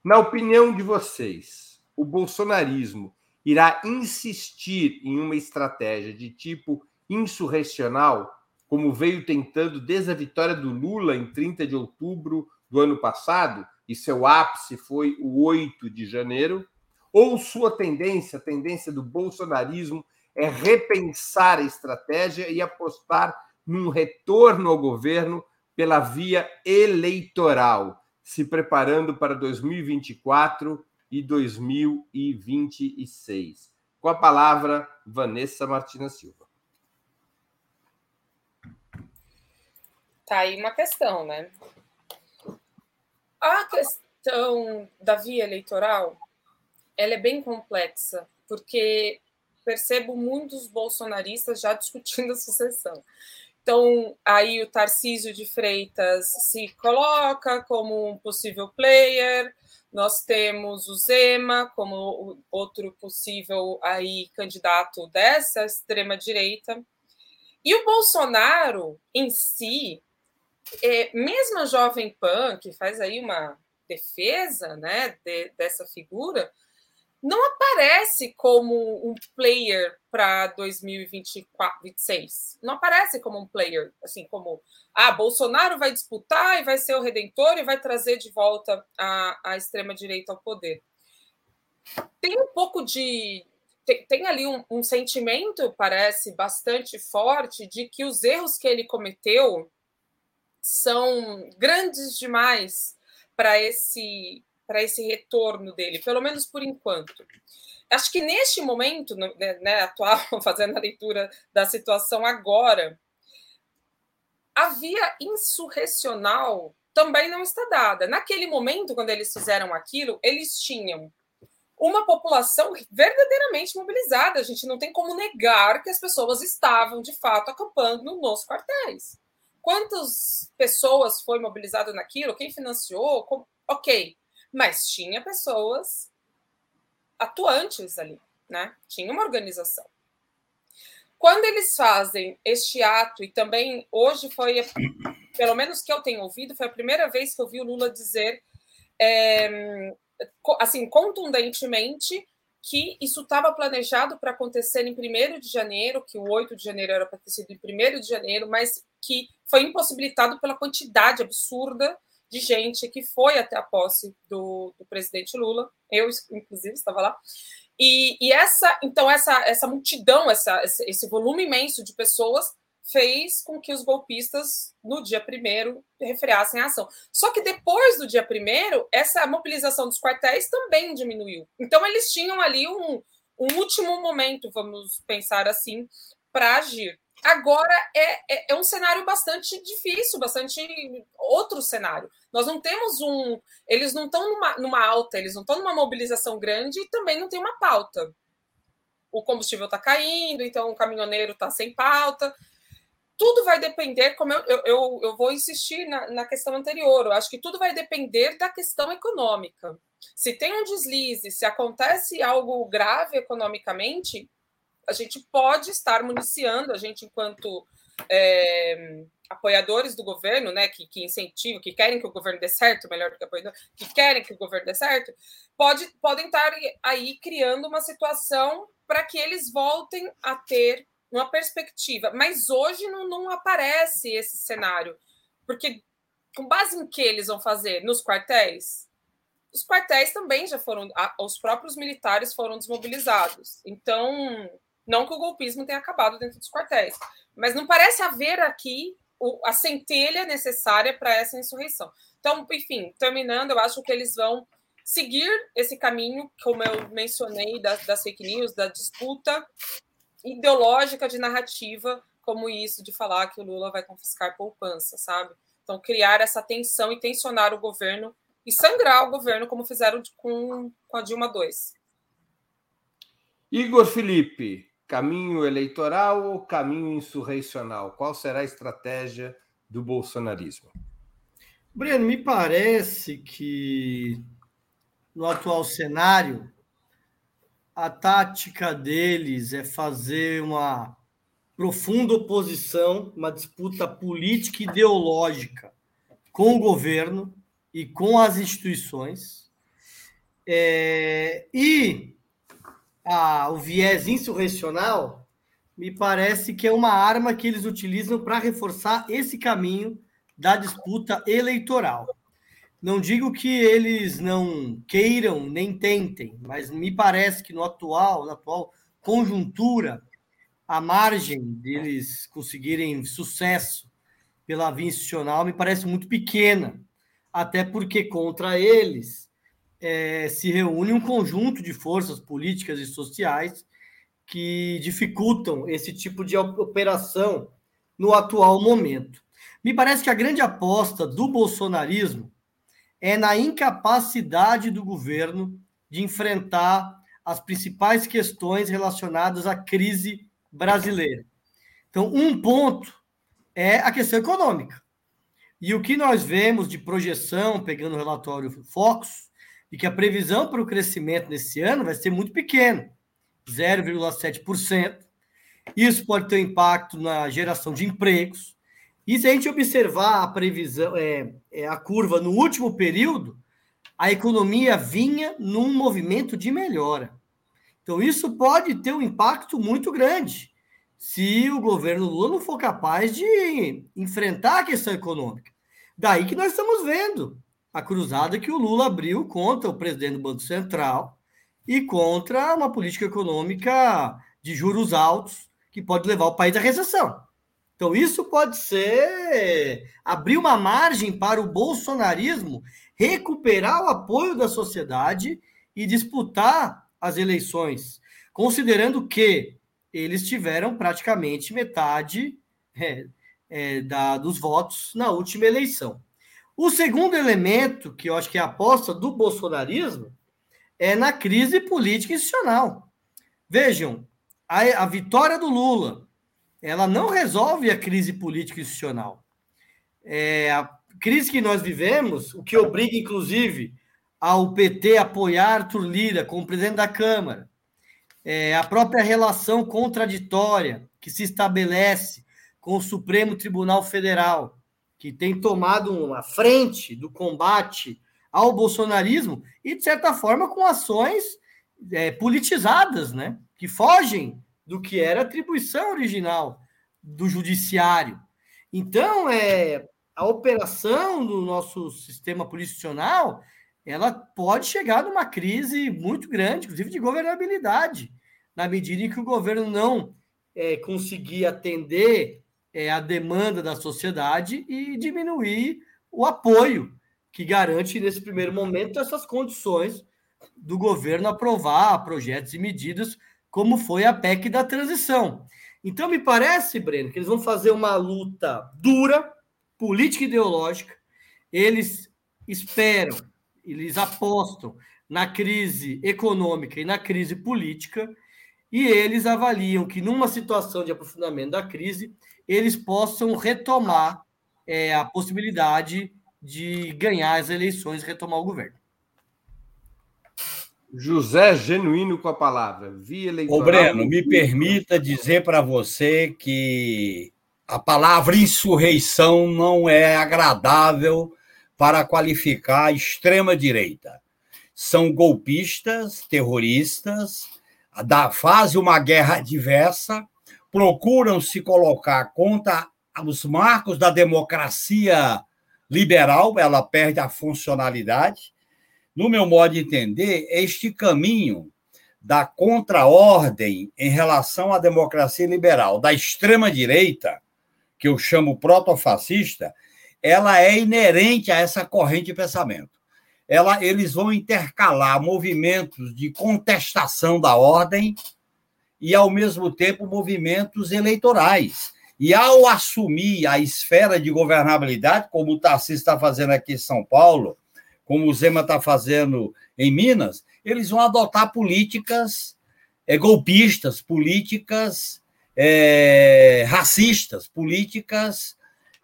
Na opinião de vocês, o bolsonarismo irá insistir em uma estratégia de tipo insurrecional, como veio tentando desde a vitória do Lula em 30 de outubro do ano passado, e seu ápice foi o 8 de janeiro, ou sua tendência, a tendência do bolsonarismo, é repensar a estratégia e apostar num retorno ao governo pela via eleitoral, se preparando para 2024 e 2026. Com a palavra, Vanessa Martina Silva. Tá aí uma questão, né? A questão da via eleitoral, ela é bem complexa, porque percebo muitos bolsonaristas já [laughs] discutindo a sucessão. Então, aí o Tarcísio de Freitas se coloca como um possível player, nós temos o Zema como outro possível aí candidato dessa extrema direita. E o Bolsonaro em si, é, mesmo a Jovem Pan, que faz aí uma defesa né, de, dessa figura, não aparece como um player para 2026. Não aparece como um player, assim como ah, Bolsonaro vai disputar e vai ser o redentor e vai trazer de volta a, a extrema-direita ao poder. Tem um pouco de. Tem, tem ali um, um sentimento, parece, bastante forte, de que os erros que ele cometeu são grandes demais para esse para esse retorno dele, pelo menos por enquanto. Acho que neste momento, né, né, atual, [laughs] fazendo a leitura da situação agora, a via insurrecional também não está dada. Naquele momento, quando eles fizeram aquilo, eles tinham uma população verdadeiramente mobilizada. A gente não tem como negar que as pessoas estavam, de fato, acampando nos quartéis. Quantas pessoas foi mobilizado naquilo? Quem financiou? Ok, mas tinha pessoas atuantes ali, né? Tinha uma organização. Quando eles fazem este ato, e também hoje foi, pelo menos que eu tenho ouvido, foi a primeira vez que eu vi o Lula dizer, é, assim, contundentemente, que isso estava planejado para acontecer em 1 de janeiro, que o 8 de janeiro era para ter sido em 1 de janeiro, mas que foi impossibilitado pela quantidade absurda de gente que foi até a posse do, do presidente Lula. Eu, inclusive, estava lá. E, e, essa, então, essa, essa multidão, essa, esse volume imenso de pessoas fez com que os golpistas, no dia primeiro, refreassem a ação. Só que depois do dia primeiro, essa mobilização dos quartéis também diminuiu. Então, eles tinham ali um, um último momento, vamos pensar assim, para agir. Agora é, é, é, um cenário bastante difícil, bastante outro cenário. Nós não temos um. Eles não estão numa, numa alta, eles não estão numa mobilização grande e também não tem uma pauta. O combustível está caindo, então o caminhoneiro está sem pauta. Tudo vai depender, como eu, eu, eu, eu vou insistir na, na questão anterior, eu acho que tudo vai depender da questão econômica. Se tem um deslize, se acontece algo grave economicamente, a gente pode estar municiando, a gente, enquanto é, apoiadores do governo, né, que, que incentivam, que querem que o governo dê certo, melhor do que apoiador, que querem que o governo dê certo, pode, podem estar aí criando uma situação para que eles voltem a ter uma perspectiva. Mas hoje não, não aparece esse cenário, porque com base em que eles vão fazer? Nos quartéis? Os quartéis também já foram, os próprios militares foram desmobilizados. Então, não que o golpismo tenha acabado dentro dos quartéis, mas não parece haver aqui a centelha necessária para essa insurreição. Então, enfim, terminando, eu acho que eles vão seguir esse caminho, como eu mencionei, das, das fake news, da disputa ideológica de narrativa como isso de falar que o Lula vai confiscar poupança, sabe? Então, criar essa tensão e tensionar o governo e sangrar o governo, como fizeram com, com a Dilma II. Igor Felipe, caminho eleitoral ou caminho insurreicional? Qual será a estratégia do bolsonarismo? Breno, me parece que no atual cenário, a tática deles é fazer uma profunda oposição, uma disputa política e ideológica com o governo e com as instituições. É, e a, o viés insurrecional me parece que é uma arma que eles utilizam para reforçar esse caminho da disputa eleitoral. Não digo que eles não queiram nem tentem, mas me parece que no atual, na atual conjuntura, a margem deles conseguirem sucesso pela via institucional me parece muito pequena, até porque contra eles é, se reúne um conjunto de forças políticas e sociais que dificultam esse tipo de operação no atual momento. Me parece que a grande aposta do bolsonarismo é na incapacidade do governo de enfrentar as principais questões relacionadas à crise brasileira. Então, um ponto é a questão econômica. E o que nós vemos de projeção, pegando o relatório Focus, e que a previsão para o crescimento nesse ano vai ser muito pequeno, 0,7%. Isso pode ter um impacto na geração de empregos, e se a gente observar a previsão, é, é, a curva no último período, a economia vinha num movimento de melhora. Então, isso pode ter um impacto muito grande se o governo Lula não for capaz de enfrentar a questão econômica. Daí que nós estamos vendo a cruzada que o Lula abriu contra o presidente do Banco Central e contra uma política econômica de juros altos que pode levar o país à recessão. Então, isso pode ser abrir uma margem para o bolsonarismo recuperar o apoio da sociedade e disputar as eleições, considerando que eles tiveram praticamente metade é, é, da, dos votos na última eleição. O segundo elemento, que eu acho que é a aposta do bolsonarismo, é na crise política institucional. Vejam, a, a vitória do Lula ela não resolve a crise política institucional. É, a crise que nós vivemos, o que obriga, inclusive, ao PT apoiar Arthur Lira como presidente da Câmara, é, a própria relação contraditória que se estabelece com o Supremo Tribunal Federal, que tem tomado uma frente do combate ao bolsonarismo e, de certa forma, com ações é, politizadas, né? que fogem do que era atribuição original do judiciário. Então, é, a operação do nosso sistema policional ela pode chegar numa crise muito grande, inclusive de governabilidade, na medida em que o governo não é, conseguir atender é, a demanda da sociedade e diminuir o apoio que garante, nesse primeiro momento, essas condições do governo aprovar projetos e medidas como foi a PEC da transição. Então, me parece, Breno, que eles vão fazer uma luta dura, política e ideológica. Eles esperam, eles apostam na crise econômica e na crise política, e eles avaliam que, numa situação de aprofundamento da crise, eles possam retomar é, a possibilidade de ganhar as eleições e retomar o governo. José Genuíno com a palavra. Via eleitoral. Ô, Breno, me permita dizer para você que a palavra insurreição não é agradável para qualificar a extrema-direita. São golpistas, terroristas, da, fazem uma guerra diversa, procuram se colocar contra os marcos da democracia liberal, ela perde a funcionalidade no meu modo de entender, este caminho da contraordem em relação à democracia liberal, da extrema-direita, que eu chamo protofascista, ela é inerente a essa corrente de pensamento. Ela, eles vão intercalar movimentos de contestação da ordem e, ao mesmo tempo, movimentos eleitorais. E ao assumir a esfera de governabilidade, como o Tarcísio está fazendo aqui em São Paulo, como o Zema está fazendo em Minas, eles vão adotar políticas é, golpistas, políticas é, racistas, políticas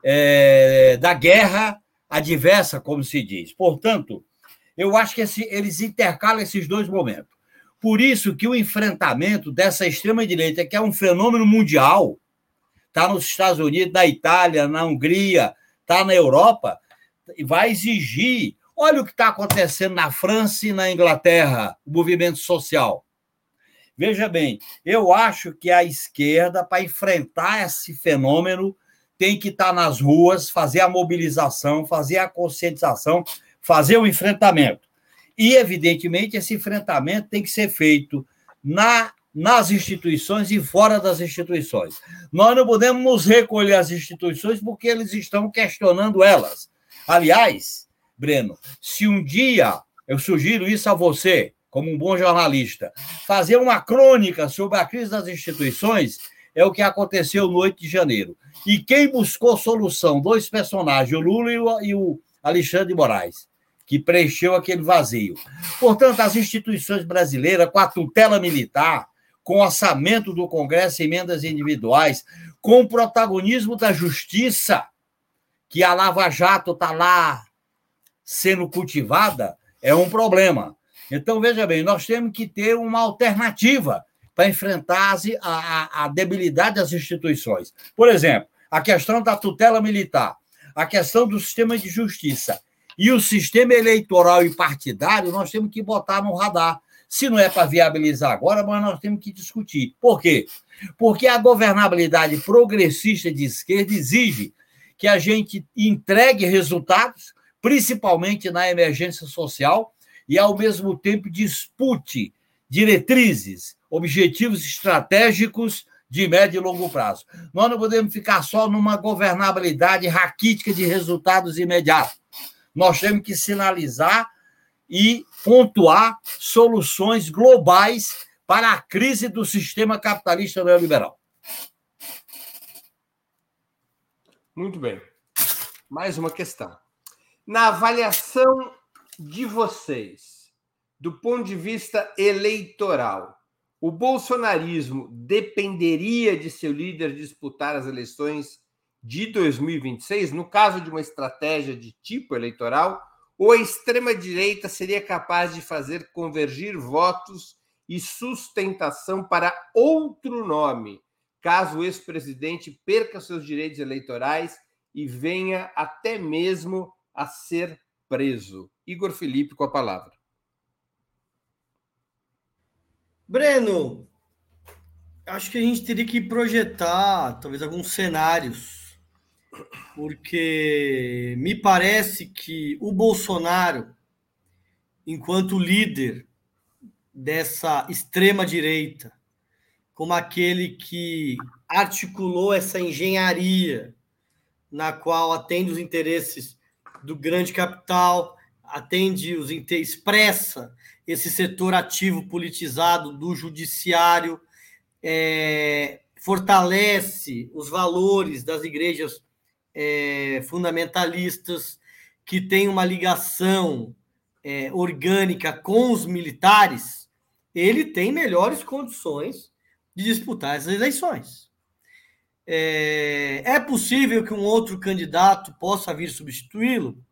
é, da guerra adversa, como se diz. Portanto, eu acho que esse, eles intercalam esses dois momentos. Por isso que o enfrentamento dessa extrema-direita, que é um fenômeno mundial, está nos Estados Unidos, na Itália, na Hungria, está na Europa, vai exigir. Olha o que está acontecendo na França e na Inglaterra, o movimento social. Veja bem, eu acho que a esquerda, para enfrentar esse fenômeno, tem que estar tá nas ruas, fazer a mobilização, fazer a conscientização, fazer o enfrentamento. E, evidentemente, esse enfrentamento tem que ser feito na, nas instituições e fora das instituições. Nós não podemos nos recolher às instituições porque eles estão questionando elas. Aliás, Breno, se um dia eu sugiro isso a você, como um bom jornalista, fazer uma crônica sobre a crise das instituições, é o que aconteceu no 8 de janeiro. E quem buscou solução? Dois personagens, o Lula e o Alexandre de Moraes que preencheu aquele vazio. Portanto, as instituições brasileiras, com a tutela militar, com orçamento do Congresso, emendas individuais, com o protagonismo da justiça, que a Lava Jato está lá sendo cultivada, é um problema. Então, veja bem, nós temos que ter uma alternativa para enfrentar a, a, a debilidade das instituições. Por exemplo, a questão da tutela militar, a questão do sistema de justiça e o sistema eleitoral e partidário nós temos que botar no radar. Se não é para viabilizar agora, mas nós temos que discutir. Por quê? Porque a governabilidade progressista de esquerda exige que a gente entregue resultados, principalmente na emergência social, e, ao mesmo tempo, dispute diretrizes, objetivos estratégicos de médio e longo prazo. Nós não podemos ficar só numa governabilidade raquítica de resultados imediatos nós temos que sinalizar e pontuar soluções globais para a crise do sistema capitalista neoliberal. Muito bem. Mais uma questão. Na avaliação de vocês, do ponto de vista eleitoral, o bolsonarismo dependeria de seu líder disputar as eleições de 2026, no caso de uma estratégia de tipo eleitoral, ou a extrema-direita seria capaz de fazer convergir votos e sustentação para outro nome, caso o ex-presidente perca seus direitos eleitorais e venha até mesmo a ser preso. Igor Felipe com a palavra. Breno, acho que a gente teria que projetar talvez alguns cenários porque me parece que o Bolsonaro, enquanto líder dessa extrema-direita, como aquele que articulou essa engenharia na qual atende os interesses do grande capital, atende os expressa esse setor ativo politizado do judiciário, é, fortalece os valores das igrejas é, fundamentalistas, que têm uma ligação é, orgânica com os militares, ele tem melhores condições de disputar as eleições. É, é possível que um outro candidato possa vir substituí-lo?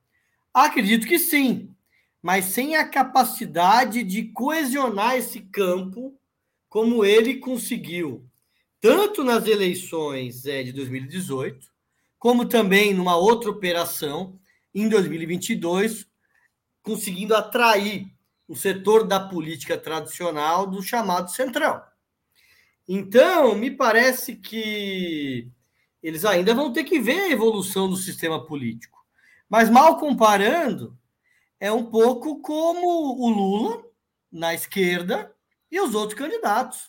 Acredito que sim, mas sem a capacidade de coesionar esse campo como ele conseguiu, tanto nas eleições é, de 2018, como também numa outra operação em 2022, conseguindo atrair o setor da política tradicional do chamado centrão. Então, me parece que eles ainda vão ter que ver a evolução do sistema político. Mas, mal comparando, é um pouco como o Lula na esquerda e os outros candidatos.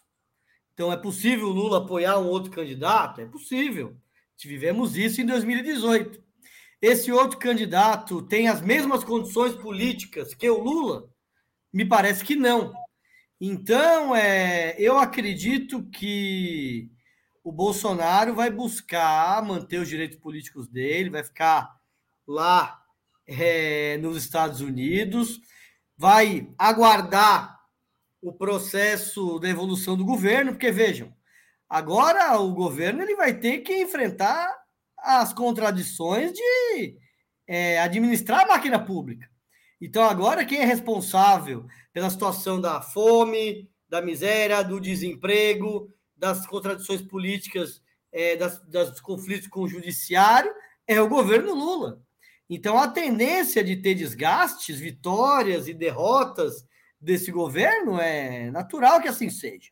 Então, é possível o Lula apoiar um outro candidato? É possível. Vivemos isso em 2018. Esse outro candidato tem as mesmas condições políticas que o Lula? Me parece que não. Então, é, eu acredito que o Bolsonaro vai buscar manter os direitos políticos dele, vai ficar lá é, nos Estados Unidos, vai aguardar o processo da evolução do governo, porque vejam, agora o governo ele vai ter que enfrentar as contradições de é, administrar a máquina pública. Então, agora quem é responsável pela situação da fome, da miséria, do desemprego, das contradições políticas, é, das, das conflitos com o judiciário, é o governo Lula. Então, a tendência de ter desgastes, vitórias e derrotas desse governo é natural que assim seja.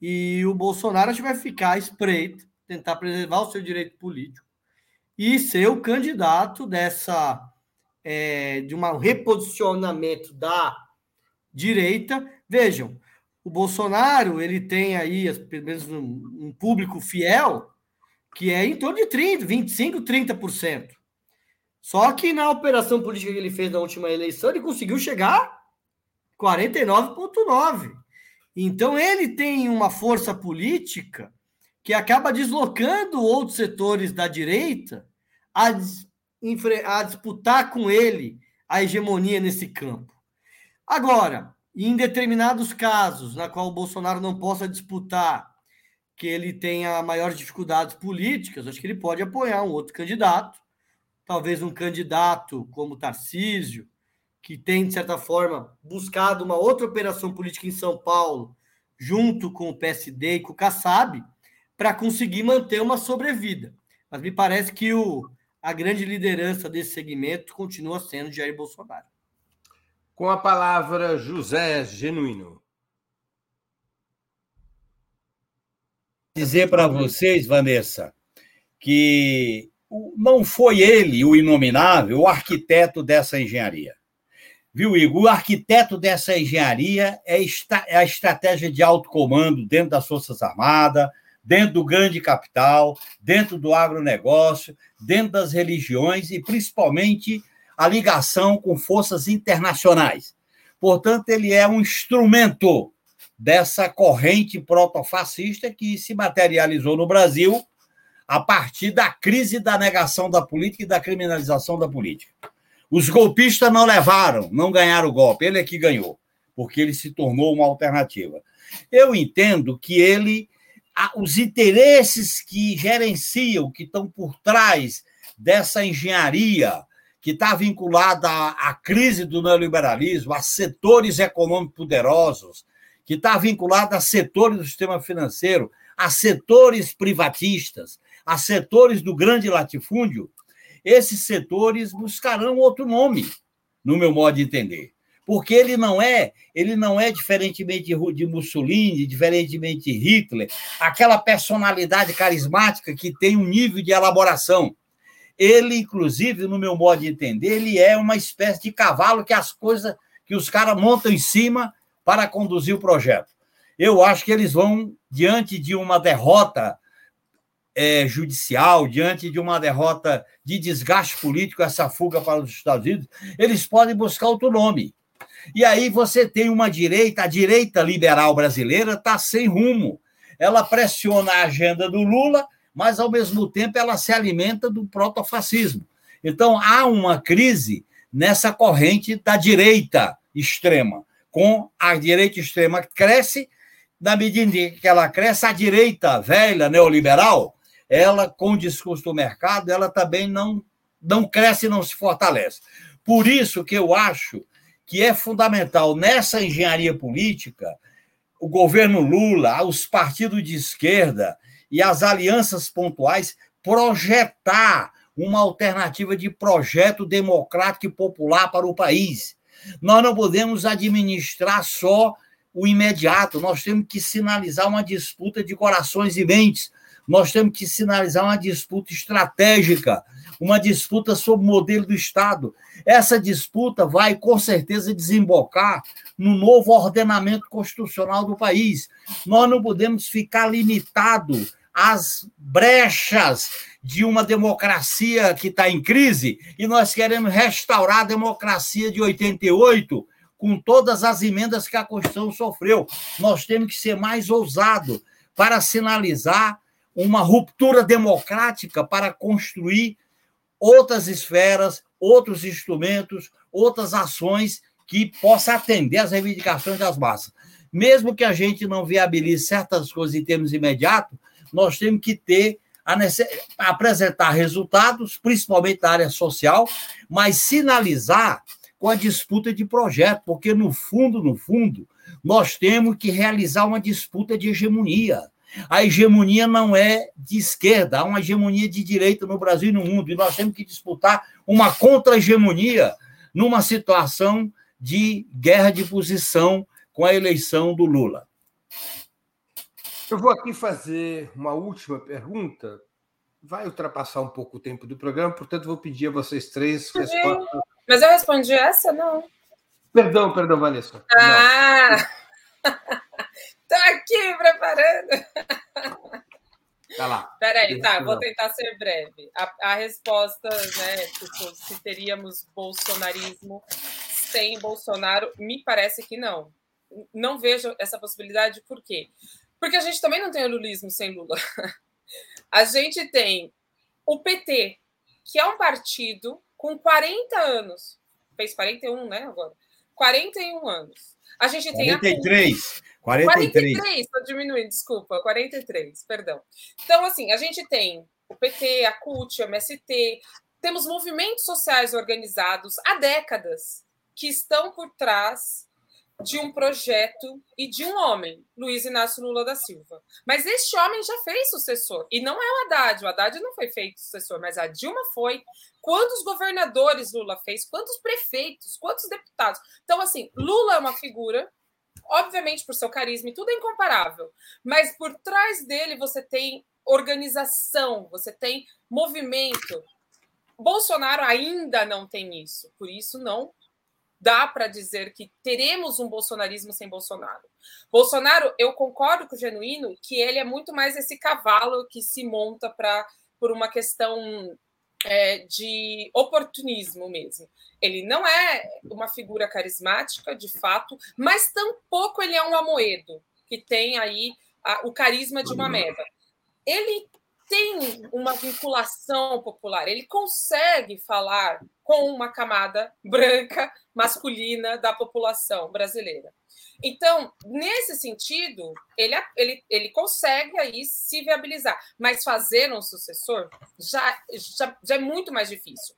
E o Bolsonaro vai ficar espreito, tentar preservar o seu direito político e ser o candidato dessa é, de um reposicionamento da direita. Vejam, o Bolsonaro ele tem aí pelo menos um, um público fiel que é em torno de 30, 25, 30%. Só que na operação política que ele fez na última eleição, ele conseguiu chegar 49,9. Então ele tem uma força política que acaba deslocando outros setores da direita a, a disputar com ele a hegemonia nesse campo. Agora, em determinados casos, na qual o Bolsonaro não possa disputar, que ele tenha maiores dificuldades políticas, acho que ele pode apoiar um outro candidato, talvez um candidato como Tarcísio, que tem, de certa forma, buscado uma outra operação política em São Paulo, junto com o PSD e com o Kassab, para conseguir manter uma sobrevida. Mas me parece que o, a grande liderança desse segmento continua sendo Jair Bolsonaro. Com a palavra, José Genuíno. Dizer para vocês, Vanessa, que não foi ele o inominável, o arquiteto dessa engenharia. Viu, Igor? O arquiteto dessa engenharia é, é a estratégia de alto comando dentro das Forças Armadas, dentro do grande capital, dentro do agronegócio, dentro das religiões e principalmente a ligação com forças internacionais. Portanto, ele é um instrumento dessa corrente protofascista que se materializou no Brasil a partir da crise da negação da política e da criminalização da política. Os golpistas não levaram, não ganharam o golpe, ele é que ganhou, porque ele se tornou uma alternativa. Eu entendo que ele, os interesses que gerenciam, que estão por trás dessa engenharia que está vinculada à, crise do neoliberalismo, a setores econômicos poderosos, que está vinculada a setores do sistema financeiro, a setores privatistas, a setores do grande latifúndio, esses setores buscarão outro nome, no meu modo de entender. Porque ele não é, ele não é diferentemente de Mussolini, diferentemente de Hitler, aquela personalidade carismática que tem um nível de elaboração ele, inclusive, no meu modo de entender, ele é uma espécie de cavalo que as coisas que os caras montam em cima para conduzir o projeto. Eu acho que eles vão, diante de uma derrota é, judicial, diante de uma derrota de desgaste político, essa fuga para os Estados Unidos, eles podem buscar outro nome. E aí você tem uma direita, a direita liberal brasileira está sem rumo. Ela pressiona a agenda do Lula mas, ao mesmo tempo, ela se alimenta do protofascismo. Então, há uma crise nessa corrente da direita extrema, com a direita extrema que cresce, na medida que ela cresce, a direita velha, neoliberal, ela, com o discurso do mercado, ela também não, não cresce e não se fortalece. Por isso que eu acho que é fundamental nessa engenharia política o governo Lula, os partidos de esquerda, e as alianças pontuais projetar uma alternativa de projeto democrático e popular para o país. Nós não podemos administrar só o imediato, nós temos que sinalizar uma disputa de corações e mentes, nós temos que sinalizar uma disputa estratégica, uma disputa sobre o modelo do Estado. Essa disputa vai, com certeza, desembocar no novo ordenamento constitucional do país. Nós não podemos ficar limitados as brechas de uma democracia que está em crise e nós queremos restaurar a democracia de 88 com todas as emendas que a Constituição sofreu. Nós temos que ser mais ousados para sinalizar uma ruptura democrática para construir outras esferas, outros instrumentos, outras ações que possa atender às reivindicações das massas. Mesmo que a gente não viabilize certas coisas em termos imediatos, nós temos que ter a apresentar resultados, principalmente da área social, mas sinalizar com a disputa de projeto, porque no fundo, no fundo, nós temos que realizar uma disputa de hegemonia. A hegemonia não é de esquerda, há uma hegemonia de direita no Brasil e no mundo, e nós temos que disputar uma contra-hegemonia numa situação de guerra de posição com a eleição do Lula. Eu vou aqui fazer uma última pergunta. Vai ultrapassar um pouco o tempo do programa, portanto, vou pedir a vocês três respostas. Mas eu respondi essa, não. Perdão, perdão, Vanessa. Ah! [laughs] Tô aqui preparando. Tá lá. Peraí, tá, vou tentar ser breve. A, a resposta, né, tipo, se teríamos bolsonarismo sem Bolsonaro, me parece que não. Não vejo essa possibilidade, por quê? Porque a gente também não tem o lulismo sem Lula. [laughs] A gente tem o PT, que é um partido com 40 anos. Fez 41, né, agora? 41 anos. A gente tem 43. A... 43. 43, estou diminuindo, desculpa, 43, perdão. Então, assim, a gente tem o PT, a CUT, o MST, temos movimentos sociais organizados há décadas que estão por trás de um projeto e de um homem, Luiz Inácio Lula da Silva. Mas este homem já fez sucessor, e não é o Haddad, o Haddad não foi feito sucessor, mas a Dilma foi. Quantos governadores Lula fez? Quantos prefeitos? Quantos deputados? Então, assim, Lula é uma figura, obviamente por seu carisma e tudo é incomparável, mas por trás dele você tem organização, você tem movimento. Bolsonaro ainda não tem isso, por isso não dá para dizer que teremos um bolsonarismo sem Bolsonaro. Bolsonaro, eu concordo com o Genuíno que ele é muito mais esse cavalo que se monta para por uma questão é, de oportunismo mesmo. Ele não é uma figura carismática, de fato, mas tampouco ele é um amoedo, que tem aí a, o carisma de uma meba. Ele tem uma vinculação popular, ele consegue falar com uma camada branca, masculina da população brasileira. Então, nesse sentido, ele, ele, ele consegue aí se viabilizar, mas fazer um sucessor já, já, já é muito mais difícil.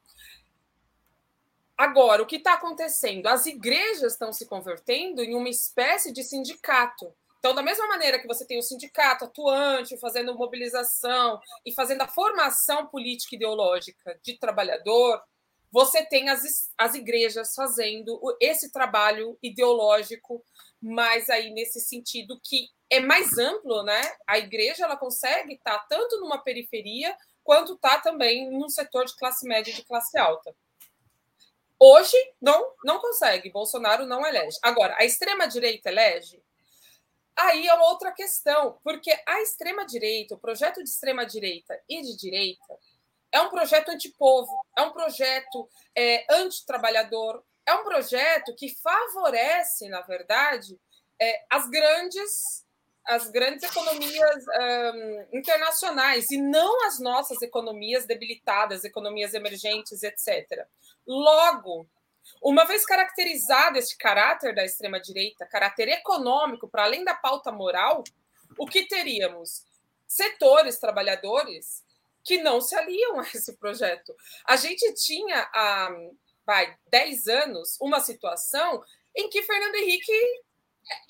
Agora, o que está acontecendo? As igrejas estão se convertendo em uma espécie de sindicato então, da mesma maneira que você tem o sindicato atuante, fazendo mobilização e fazendo a formação política ideológica de trabalhador, você tem as, as igrejas fazendo esse trabalho ideológico, mas aí nesse sentido que é mais amplo, né? A igreja ela consegue estar tanto numa periferia quanto está também num setor de classe média e de classe alta. Hoje não não consegue, Bolsonaro não elege. Agora, a extrema direita elege? Aí é outra questão, porque a extrema-direita, o projeto de extrema-direita e de direita, é um projeto antipovo, é um projeto é, antitrabalhador, é um projeto que favorece, na verdade, é, as grandes as grandes economias um, internacionais e não as nossas economias debilitadas, economias emergentes, etc. Logo, uma vez caracterizado esse caráter da extrema-direita, caráter econômico, para além da pauta moral, o que teríamos? Setores trabalhadores que não se aliam a esse projeto. A gente tinha há vai, 10 anos uma situação em que Fernando Henrique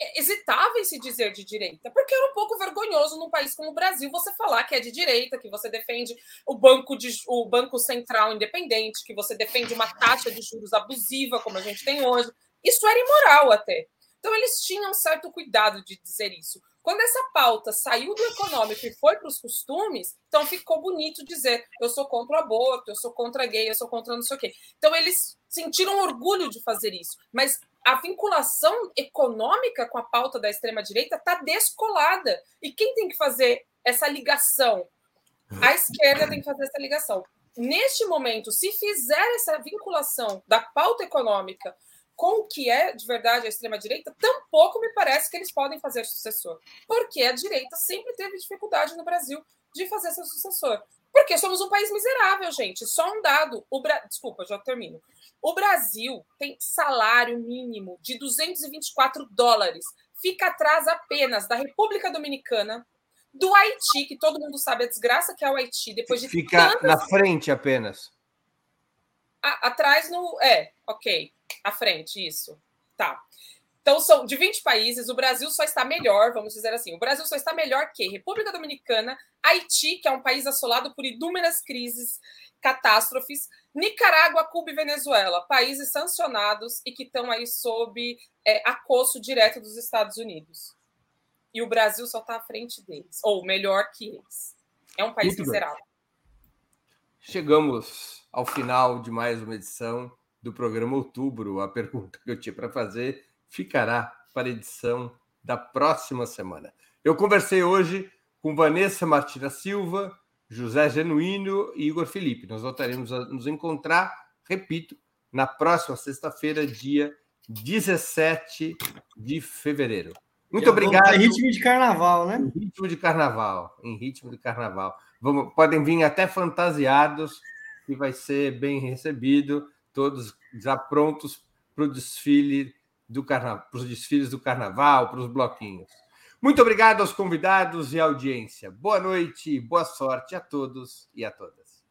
é, hesitava em se dizer de direita, porque era um pouco vergonhoso num país como o Brasil você falar que é de direita, que você defende o banco, de, o banco central independente, que você defende uma taxa de juros abusiva, como a gente tem hoje. Isso era imoral até. Então, eles tinham certo cuidado de dizer isso. Quando essa pauta saiu do econômico e foi para os costumes, então ficou bonito dizer: eu sou contra o aborto, eu sou contra gay, eu sou contra não sei o quê. Então, eles sentiram orgulho de fazer isso. Mas a vinculação econômica com a pauta da extrema-direita está descolada. E quem tem que fazer essa ligação? A esquerda tem que fazer essa ligação. Neste momento, se fizer essa vinculação da pauta econômica com o que é de verdade a extrema-direita, tampouco me parece que eles podem fazer sucessor. Porque a direita sempre teve dificuldade no Brasil de fazer seu sucessor. Porque somos um país miserável, gente. Só um dado. O Bra... Desculpa, já termino. O Brasil tem salário mínimo de 224 dólares. Fica atrás apenas da República Dominicana, do Haiti, que todo mundo sabe a desgraça que é o Haiti, depois de Fica tantas... na frente apenas. Atrás no. É, ok. À frente, isso. Tá. Então, são de 20 países, o Brasil só está melhor, vamos dizer assim. O Brasil só está melhor que República Dominicana, Haiti, que é um país assolado por inúmeras crises, catástrofes, Nicarágua, Cuba e Venezuela, países sancionados e que estão aí sob é, acosso direto dos Estados Unidos. E o Brasil só está à frente deles, ou melhor que eles. É um país miserável. Chegamos ao final de mais uma edição do programa Outubro. A pergunta que eu tinha para fazer ficará para a edição da próxima semana. Eu conversei hoje com Vanessa Martina Silva, José Genuíno e Igor Felipe. Nós voltaremos a nos encontrar, repito, na próxima sexta-feira, dia 17 de fevereiro. Muito obrigado. Em ritmo de carnaval, né? Em ritmo de carnaval. Em ritmo de carnaval. Vamos, podem vir até fantasiados, e vai ser bem recebido, todos já prontos para o desfile do carnaval, para os desfiles do carnaval, para os bloquinhos. Muito obrigado aos convidados e audiência. Boa noite, boa sorte a todos e a todas.